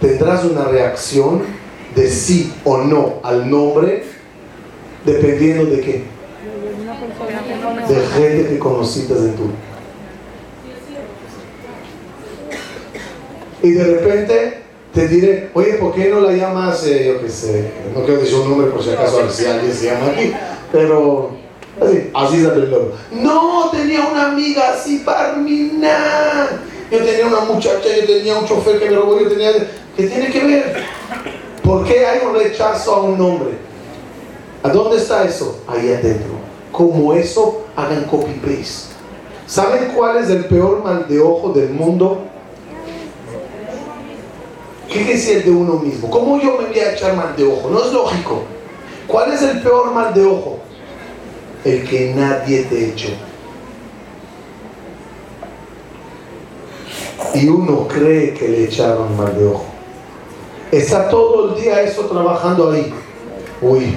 Tendrás una reacción de sí o no al nombre dependiendo de qué. De gente que conociste en tu. Y de repente te diré, oye, ¿por qué no la llamas, eh, yo qué sé, no quiero decir un nombre por si acaso si alguien se llama aquí, pero así, así es No, tenía una amiga así, Parmina. Yo tenía una muchacha, yo tenía un chofer que me robó, yo tenía... ¿Qué tiene que ver? ¿Por qué hay un rechazo a un nombre? ¿A dónde está eso? Ahí adentro. Como eso, hagan copy-paste. ¿Saben cuál es el peor mal de ojo del mundo? ¿Qué es el de uno mismo? ¿Cómo yo me voy a echar mal de ojo? No es lógico. ¿Cuál es el peor mal de ojo? El que nadie te echó. Y uno cree que le echaron mal de ojo. Está todo el día eso trabajando ahí. Uy,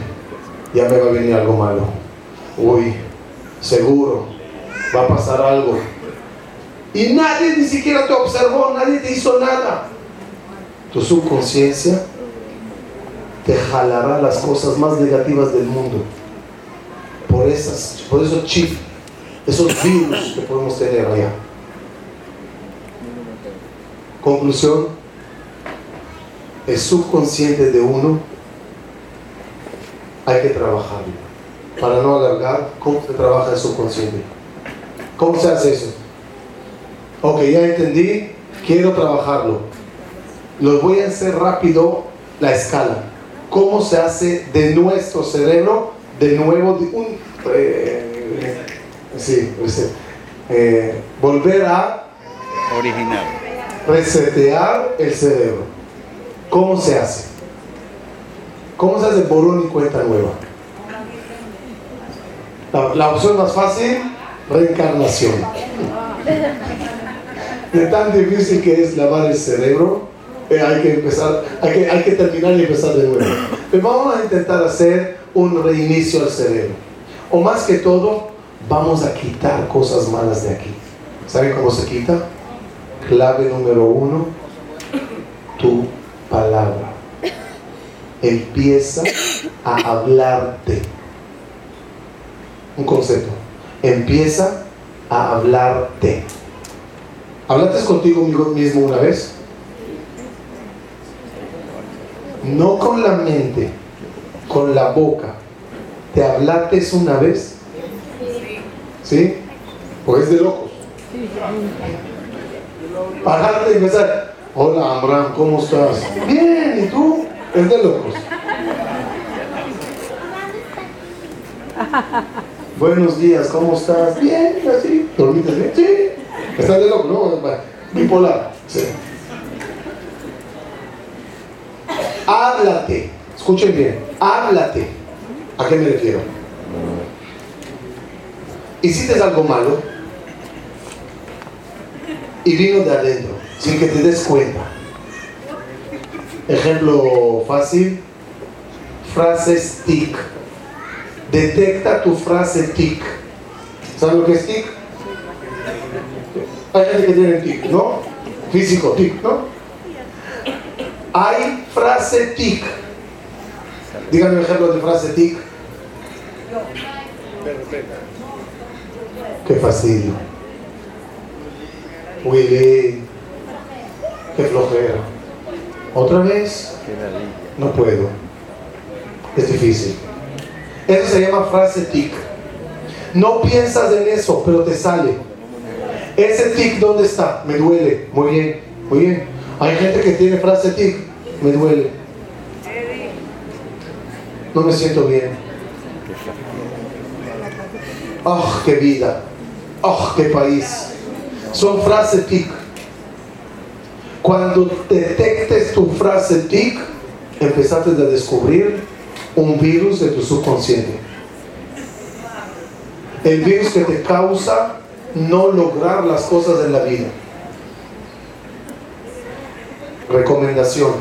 ya me va a venir algo malo. Uy, seguro, va a pasar algo. Y nadie ni siquiera te observó, nadie te hizo nada tu subconsciencia te jalará las cosas más negativas del mundo. Por, esas, por esos chips, esos virus que podemos tener allá. Conclusión, el subconsciente de uno hay que trabajarlo. Para no alargar, ¿cómo se trabaja el subconsciente? ¿Cómo se hace eso? Ok, ya entendí, quiero trabajarlo los voy a hacer rápido la escala. ¿Cómo se hace de nuestro cerebro de nuevo un, eh, sí, eh, volver a original resetear el cerebro? ¿Cómo se hace? ¿Cómo se hace borrón y cuenta nueva? La, la opción más fácil, reencarnación. De tan difícil que es lavar el cerebro, eh, hay que empezar, hay que, hay que terminar y empezar de nuevo. Pero vamos a intentar hacer un reinicio al cerebro. O más que todo, vamos a quitar cosas malas de aquí. ¿Saben cómo se quita? Clave número uno, tu palabra. Empieza a hablarte. Un concepto. Empieza a hablarte. ¿Hablaste contigo mismo una vez? no con la mente, con la boca. ¿Te hablates una vez? ¿Sí? Pues es de locos. Pararte y empezar. Hola, Abraham, ¿cómo estás? Bien, ¿y tú? Es de locos. Buenos días, ¿cómo estás? Bien, así. ¿Dormiste bien? Sí. Estás de loco, ¿no? Bipolar. Sí. háblate. Escuchen bien, háblate. ¿A qué me refiero? Hiciste algo malo y vino de adentro, sin que te des cuenta. Ejemplo fácil, frases TIC. Detecta tu frase TIC. ¿Sabes lo que es TIC? Hay gente que tiene TIC, ¿no? Físico TIC, ¿no? Hay frase tic. Díganme un ejemplo de frase tic. Qué fastidio. Willy. Qué flojera. ¿Otra vez? No puedo. Es difícil. Eso se llama frase tic. No piensas en eso, pero te sale. Ese tic, ¿dónde está? Me duele. Muy bien, muy bien. Hay gente que tiene frase tic, me duele. No me siento bien. ¡Oh, qué vida! ¡Oh, qué país! Son frases tic. Cuando detectes tu frase tic, empezaste a descubrir un virus de tu subconsciente. El virus que te causa no lograr las cosas en la vida. Recomendación.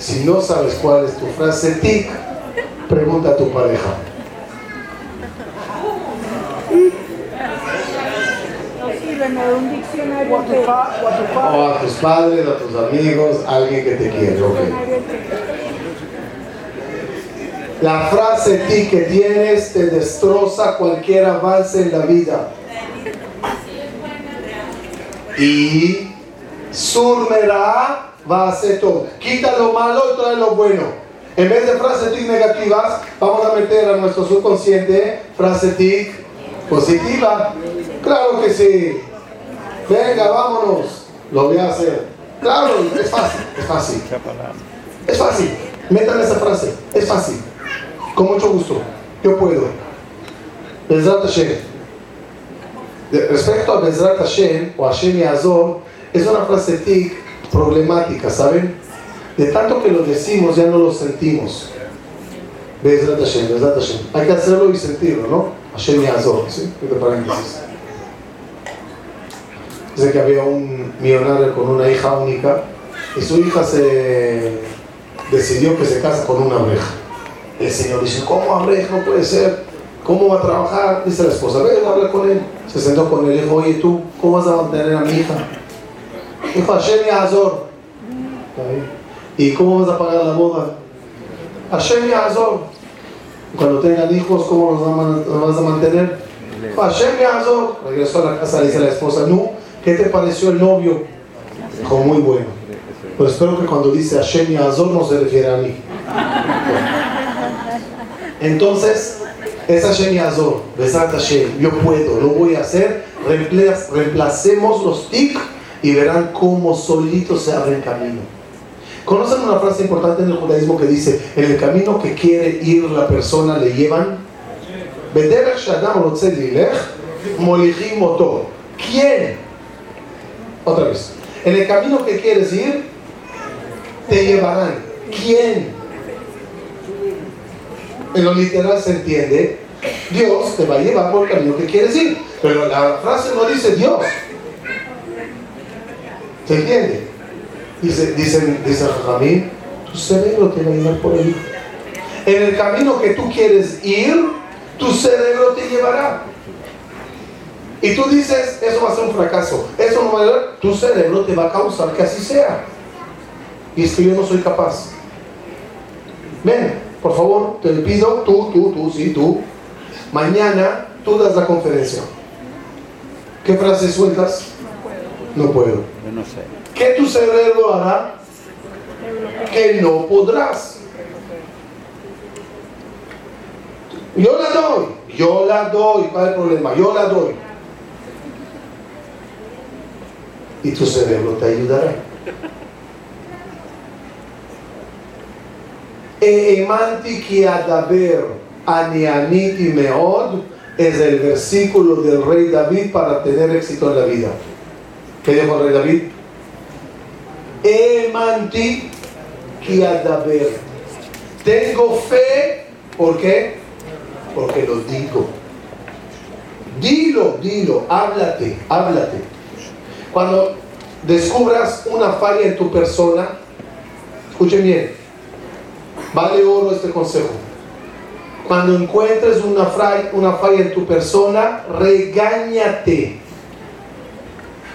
Si no sabes cuál es tu frase TIC, pregunta a tu pareja. O a tus padres, a tus amigos, alguien que te quiere. La frase ti que tienes te destroza cualquier avance en la vida. Y surmerá va a hacer todo. Quita lo malo y trae lo bueno. En vez de frases tic negativas, vamos a meter a nuestro subconsciente frase tic positiva. Claro que sí. Venga, vámonos. Lo voy a hacer. Claro, es fácil, es fácil. Es fácil. Metan esa frase. Es fácil. Con mucho gusto. Yo puedo. Bezrat Hashem. Respecto a Bezrat Hashem o Hashem Yazor, es una frase tic problemática, ¿saben? De tanto que lo decimos ya no lo sentimos. Bezrat Hashem, Bezrat Hashem. Hay que hacerlo y sentirlo, ¿no? Hashem Yazor, ¿sí? Entre paréntesis. Dice que había un millonario con una hija única y su hija se decidió que se casa con una abeja. El señor dice, ¿cómo abreja? No puede ser. ¿Cómo va a trabajar? Dice la esposa, ven, habla con él. Se sentó con él y dijo, oye, ¿tú cómo vas a mantener a mi hija? Dijo, Hashem y Azor. ¿Y cómo vas a pagar la boda? Hashem y Azor. Cuando tengan hijos, ¿cómo los vas a mantener? Hashem y Azor. Regresó a la casa, dice la esposa, no, ¿qué te pareció el novio? Dijo, muy bueno. Pero espero que cuando dice Hashem y Azor no se refiere a mí. Entonces, es Hashem y Azor, Besat Hashem, yo puedo, lo voy a hacer, reemplacemos los tic y verán cómo solitos se abren camino. ¿Conocen una frase importante en el judaísmo que dice, en el camino que quiere ir la persona le llevan? ¿Quién? Otra vez. En el camino que quieres ir, te llevarán. ¿Quién? En lo literal se entiende, Dios te va a llevar por el camino que quieres ir. Pero la frase no dice Dios. ¿Se entiende? Dice, dicen, dice Jamín, tu cerebro te va a llevar por ahí. En el camino que tú quieres ir, tu cerebro te llevará. Y tú dices, eso va a ser un fracaso, eso no va a ser, tu cerebro te va a causar que así sea. Y es que yo no soy capaz. Ven, por favor, te pido, tú, tú, tú, sí, tú. Mañana tú das la conferencia. ¿Qué frase sueltas? No puedo. Yo no sé. ¿Qué tu cerebro hará? Que no podrás. Yo la doy, yo la doy. ¿Cuál es el problema? Yo la doy. Y tu cerebro te ayudará. Meod es el versículo del rey David para tener éxito en la vida. ¿Qué dijo el rey David? Emanti ki adaber. Tengo fe, ¿por qué? Porque lo digo. Dilo, dilo, háblate, háblate. Cuando descubras una falla en tu persona, escuchen bien, vale oro este consejo. Cuando encuentres una, una falla en tu persona, regáñate,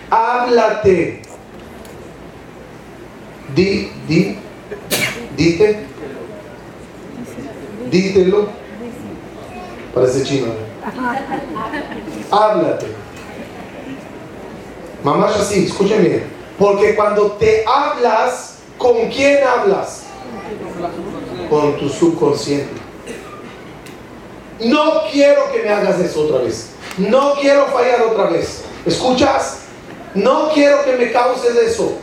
háblate, di, di, dite, dítelo, parece chino, háblate. Mamá así, escuchen bien, porque cuando te hablas, ¿con quién hablas? Con tu subconsciente. No quiero que me hagas eso otra vez. No quiero fallar otra vez. ¿Escuchas? No quiero que me causes eso.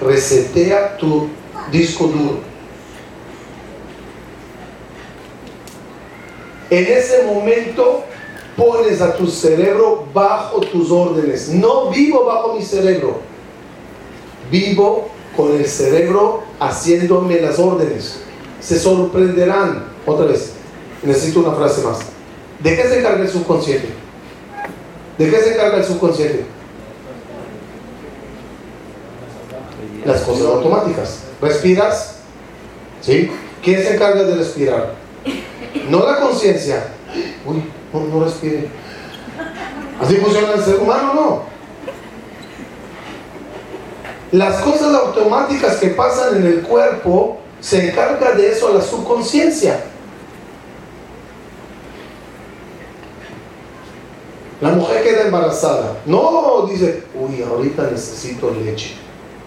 resetea tu disco duro. En ese momento pones a tu cerebro bajo tus órdenes. No vivo bajo mi cerebro. Vivo con el cerebro haciéndome las órdenes. se sorprenderán. Otra vez, necesito una frase más. ¿De qué se encarga el subconsciente? ¿De qué se encarga el subconsciente? Las cosas automáticas. ¿Respiras? ¿Sí? ¿Quién se encarga de respirar? No la conciencia. Uy, no, no respire. Así funciona el ser humano, ¿no? Las cosas automáticas que pasan en el cuerpo se encarga de eso a la subconsciencia. La mujer queda embarazada. No dice, uy, ahorita necesito leche.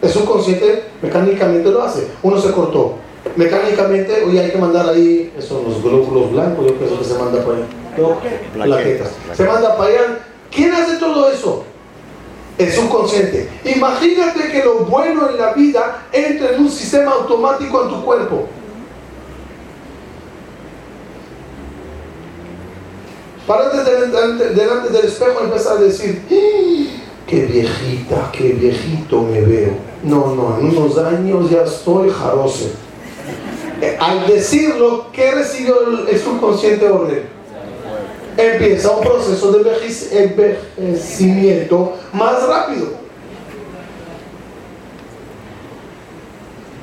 El subconsciente mecánicamente lo hace. Uno se cortó. Mecánicamente, hoy hay que mandar ahí, esos los glóbulos blancos, yo pienso que se manda para allá. No, plaquetas. Se manda para allá. ¿Quién hace todo eso? El subconsciente. Imagínate que lo bueno en la vida entra en un sistema automático en tu cuerpo. Párate delante, delante del espejo y empieza a decir, ¡Ah! qué viejita, qué viejito me veo. No, no, en unos años ya estoy jarose. Eh, al decirlo, ¿qué recibió el subconsciente orden? Empieza un proceso de envejecimiento más rápido.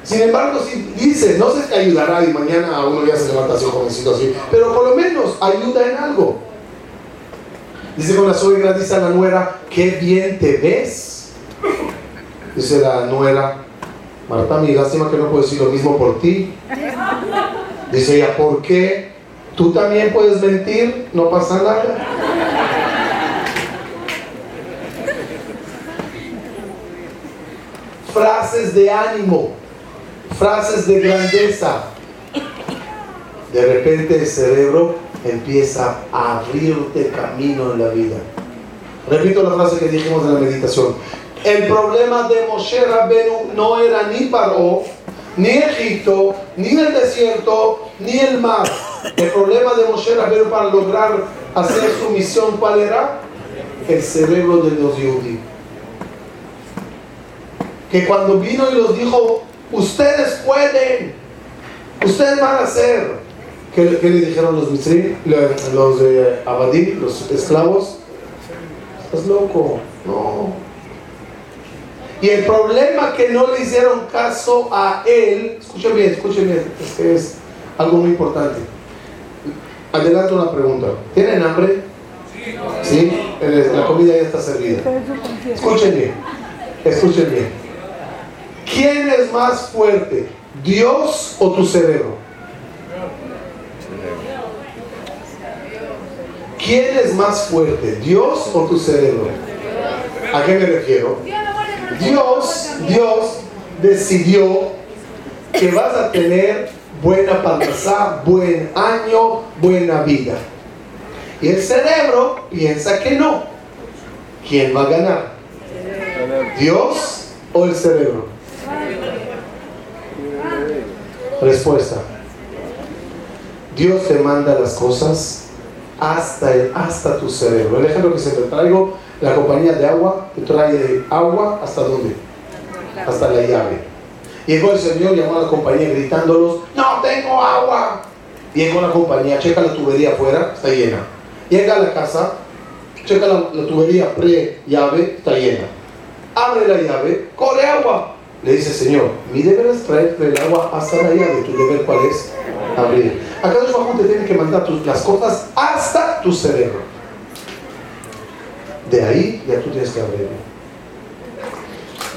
Sin embargo, si dice, no sé si ayudará y mañana uno ya se levanta así jovencito así, pero por lo menos ayuda en algo. Dice con la suegra, dice a la nuera, qué bien te ves. Dice la nuera, Marta, mi lástima que no puedo decir lo mismo por ti. Dice ella, ¿por qué? Tú también puedes mentir, no pasa nada. Frases de ánimo, frases de grandeza. De repente el cerebro empieza a abrirte camino en la vida. Repito la frase que dijimos en la meditación. El problema de Moshe Rabbenu no era ni Paró, ni Egipto, ni el desierto, ni el mar. El problema de Moshe Rabbenu para lograr hacer su misión, ¿cuál era? El cerebro de los judíos. Que cuando vino y los dijo, ustedes pueden, ustedes van a hacer. ¿Qué, le dijeron los misri, los de Abadí, los esclavos? Estás loco, no. Y el problema que no le hicieron caso a él, escuchen bien, escuchen bien, es que es algo muy importante. Adelanto una pregunta. ¿Tienen hambre? Sí. La comida ya está servida. Escuchen bien, escuchen bien. ¿Quién es más fuerte, Dios o tu cerebro? ¿Quién es más fuerte, Dios o tu cerebro? ¿A qué me refiero? Dios, Dios decidió que vas a tener buena parnasá, buen año, buena vida. Y el cerebro piensa que no. ¿Quién va a ganar? ¿Dios o el cerebro? Respuesta. Dios te manda las cosas hasta, hasta tu cerebro. El ejemplo que siempre traigo la compañía de agua te trae agua hasta dónde? Hasta la llave. Y el Señor, llamó a la compañía gritándolos, no tengo agua. Llegó la compañía, checa la tubería afuera, está llena. Llega a la casa, checa la, tubería pre-llave, está llena. Abre la llave, corre agua. Le dice, Señor, mi deber es traer el agua hasta la llave. Tu deber cuál es? Abrir. Acá los te tiene que mandar las cosas hasta tu cerebro. De ahí ya tú tienes que abrirlo.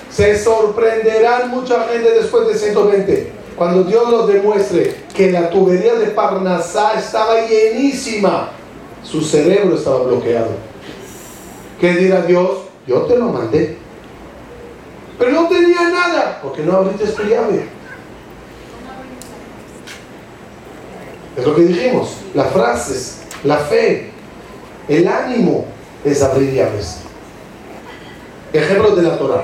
Se sorprenderán mucha gente después de 120 cuando Dios nos demuestre que la tubería de Parnasá estaba llenísima, su cerebro estaba bloqueado. ¿Qué dirá Dios? Yo te lo mandé. Pero no tenía nada, porque no abriste tu llave. Es lo que dijimos, las frases, la fe, el ánimo, es abrir llaves. Ejemplos de la Torah.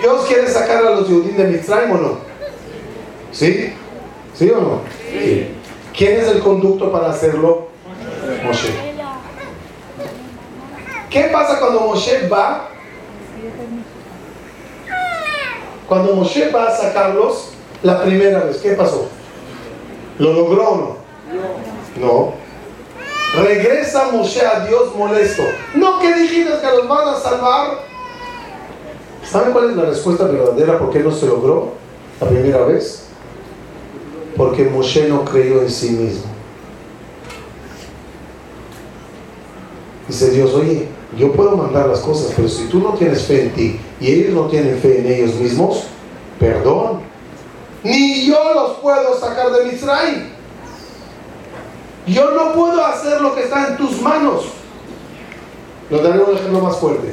¿Dios quiere sacar a los judíos de Mitzrayim o no? ¿Sí? ¿Sí o no? Sí. ¿Quién es el conducto para hacerlo? Moshe. ¿Qué pasa cuando Moshe va? Cuando Moshe va a sacarlos, La primera vez, ¿qué pasó? ¿Lo logró o no? No. Regresa Moshe a Dios molesto. No que dijiste que los van a salvar. ¿Saben cuál es la respuesta verdadera por qué no se logró la primera vez? Porque Moshe no creyó en sí mismo. Dice Dios, oye, yo puedo mandar las cosas, pero si tú no tienes fe en ti y ellos no tienen fe en ellos mismos, perdón. Ni yo los puedo sacar de Misraim. Yo no puedo hacer lo que está en tus manos. Lo daré un ejemplo más fuerte.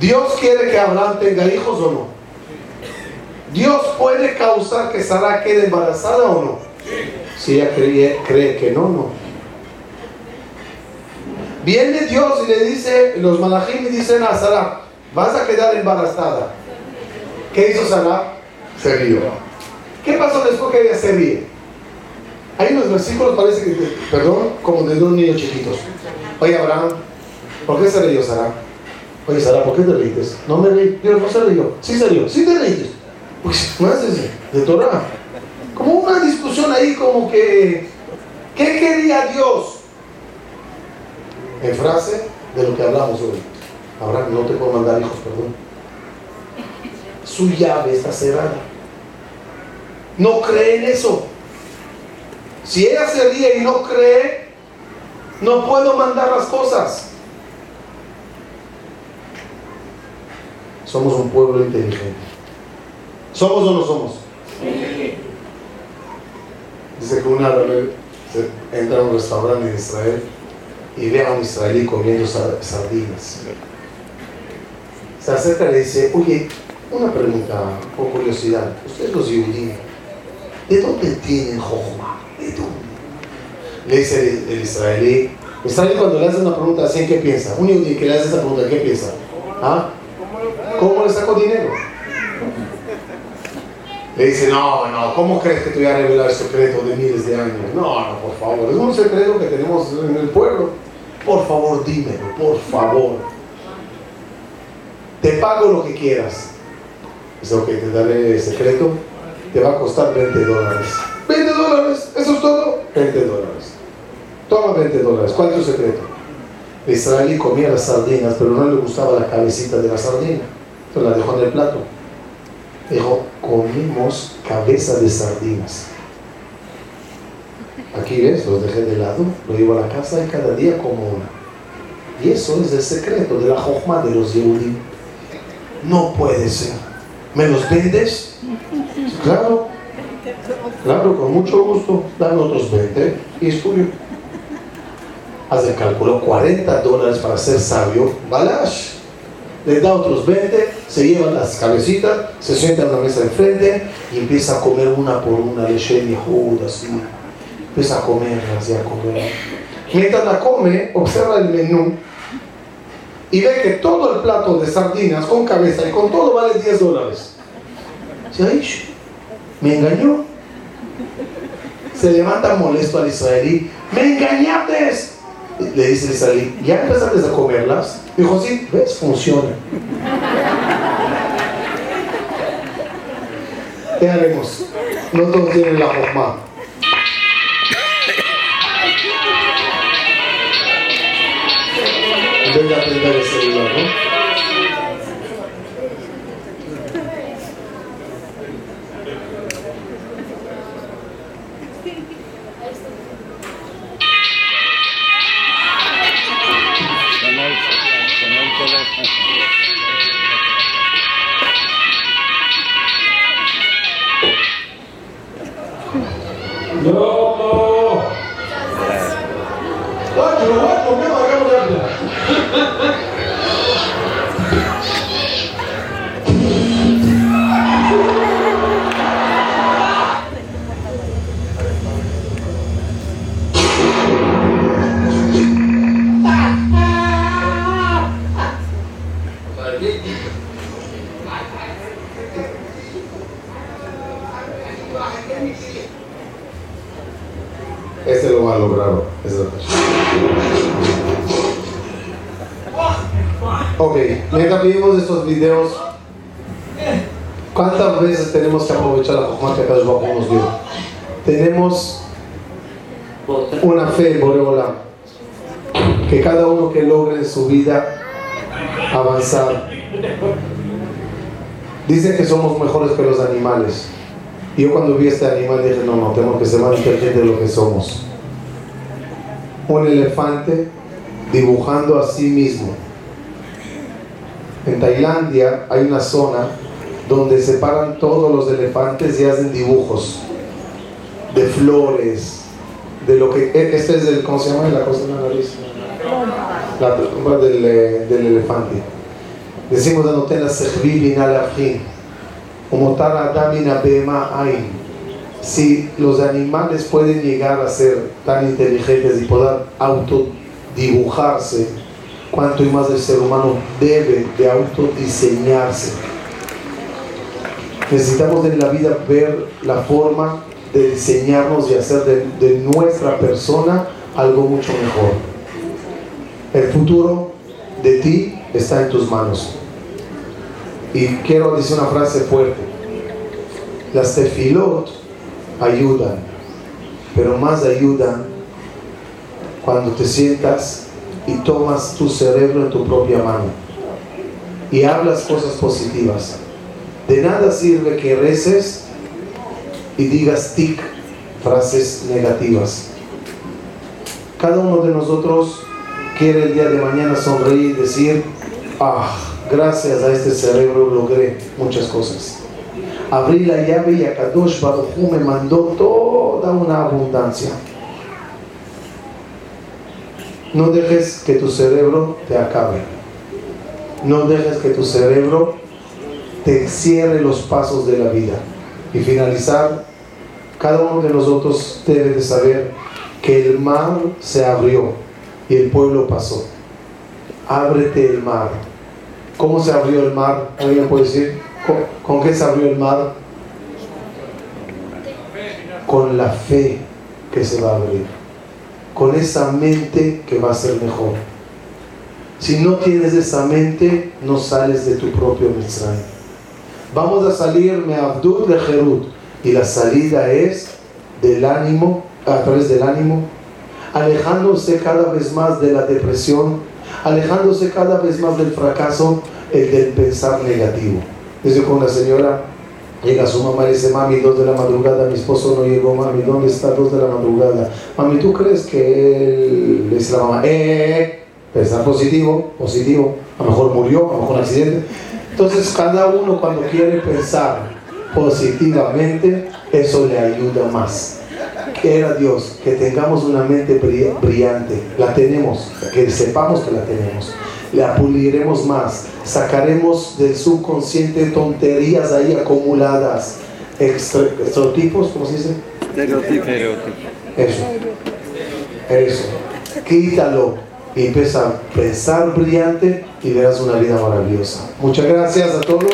¿Dios quiere que Abraham tenga hijos o no? ¿Dios puede causar que Sara quede embarazada o no? Si ella cree, que no, no. Viene Dios y le dice, los malajim dicen a Sara, vas a quedar embarazada. ¿Qué hizo Sara? Se rió. ¿Qué pasó después que ella se ríe? Hay unos versículos, parece que, perdón, como de dos niños chiquitos. Oye, Abraham, ¿por qué se rió Sara? Oye, Sara, ¿por qué te reíste? No me reí. Dios no se rió. Sí se rió. Sí te reíste. Pues, no es de Torah. Como una discusión ahí, como que, ¿qué quería Dios? en frase de lo que hablamos hoy. Ahora no te puedo mandar hijos, perdón. Su llave está cerrada. No cree en eso. Si ella se ríe y no cree, no puedo mandar las cosas. Somos un pueblo inteligente. ¿Somos o no somos? Dice que una vez entra a un restaurante en Israel y ve a un israelí comiendo sardinas. Se acerca y le dice, oye, una pregunta por curiosidad. Ustedes los judíos, ¿de dónde tienen dónde? Le dice el, israelí. El israelí cuando le hace una pregunta así, ¿qué piensa? Un judío que le hace esa pregunta, ¿qué piensa? ¿Ah? ¿Cómo le sacó dinero? Le dice, no, no, ¿cómo crees que te voy a revelar el secreto de miles de años? No, no, por favor, es un secreto que tenemos en el pueblo. Por favor, dímelo, por favor. Te pago lo que quieras. Dice, ok, te daré el secreto. Te va a costar 20 dólares. 20 dólares, eso es todo. 20 dólares. Toma 20 dólares. ¿Cuál es tu secreto? El israelí comía las sardinas, pero no le gustaba la cabecita de la sardina. Entonces la dejó en el plato. Dijo, comimos cabeza de sardinas. Aquí ves, los dejé de lado, lo llevo a la casa y cada día como una. Y eso es el secreto de la jojma de los Yehudim. No puede ser. ¿Me los vendes? Claro. Claro, con mucho gusto. Dan otros 20 y es tuyo. Haz el cálculo, 40 dólares para ser sabio. Balash. Le da otros 20, se llevan las cabecitas, se sienta en la mesa enfrente y empieza a comer una por una leche y así empieza a comerlas y a comer. Mientras la come, observa el menú y ve que todo el plato de sardinas con cabeza y con todo vale 10 dólares. Me engañó. Se levanta molesto al israelí. ¡Me engañaste! Le dice israelí, ¿ya empezaste a comerlas? Dijo, sí, ¿ves? Funciona. ¿Qué haremos? No todos tienen la forma. venga a aprender el celular, ¿no? Senhor. La Jojma que Akadosh Baruj nos dio? Tenemos una fe Boreola. Que cada uno que logre en su vida avanzar. Dicen que somos mejores que los animales. Yo cuando vi este animal dije, no, no, tenemos que ser más inteligentes de lo que somos. Un elefante dibujando a sí mismo. En Tailandia hay una zona donde separan todos los elefantes y hacen dibujos de flores, de lo que... e, Este es el, ¿cómo se llama? La cosa de la nariz. La trompa del, eh, del elefante. Decimos de sehvi como tal adamina ain. Si los animales pueden llegar a ser tan inteligentes y poder autodibujarse, cuanto y más el ser humano debe de autodiseñarse. Necesitamos en la vida ver la forma de diseñarnos y hacer de, de nuestra persona algo mucho mejor. El futuro de ti está en tus manos. Y quiero decir una frase fuerte. Las tefilot ayudan, pero más ayudan cuando te sientas y tomas tu cerebro en tu propia mano y hablas cosas positivas. De nada sirve que reces y digas tic, frases negativas. Cada uno de nosotros quiere el día de mañana sonreír y decir, ah, gracias a este cerebro logré muchas cosas. Abrí la llave y Akadosh Baruj me mandó toda una abundancia. No dejes que tu cerebro te acabe. No dejes que tu cerebro te cierre los pasos de la vida. Y finalizar, cada uno de nosotros debe de saber que el mar se abrió y el pueblo pasó. Ábrete el mar. ¿Cómo se abrió el mar? ¿Alguien puede decir? ¿Con, qué se abrió el mar? Con la fe que se va a abrir. Con esa mente que va a ser mejor. Si no tienes esa mente, no sales de tu propio Mitzrayim. Vamos a salir me Abdul de Jerut. Y la salida es del ánimo, a través del ánimo, alejándose cada vez más de la depresión, alejándose cada vez más del fracaso, el del pensar negativo. Dice con la señora, llega su mamá y dice, mami, dos de la madrugada, mi esposo no llegó, mami, ¿dónde está dos de la madrugada? Mami, ¿tú crees que él, dice la mamá, eh, pensar positivo, positivo, a lo mejor murió, a lo mejor accidente. Entonces cada uno cuando quiere pensar positivamente, eso le ayuda más. Quiera Dios que tengamos una mente brillante, la tenemos, que sepamos que la tenemos, la puliremos más, sacaremos del subconsciente tonterías ahí acumuladas, extrotipos, ¿cómo se dice? Eso, eso, quítalo y empieza a pensar brillante y verás una vida maravillosa. Muchas gracias a todos.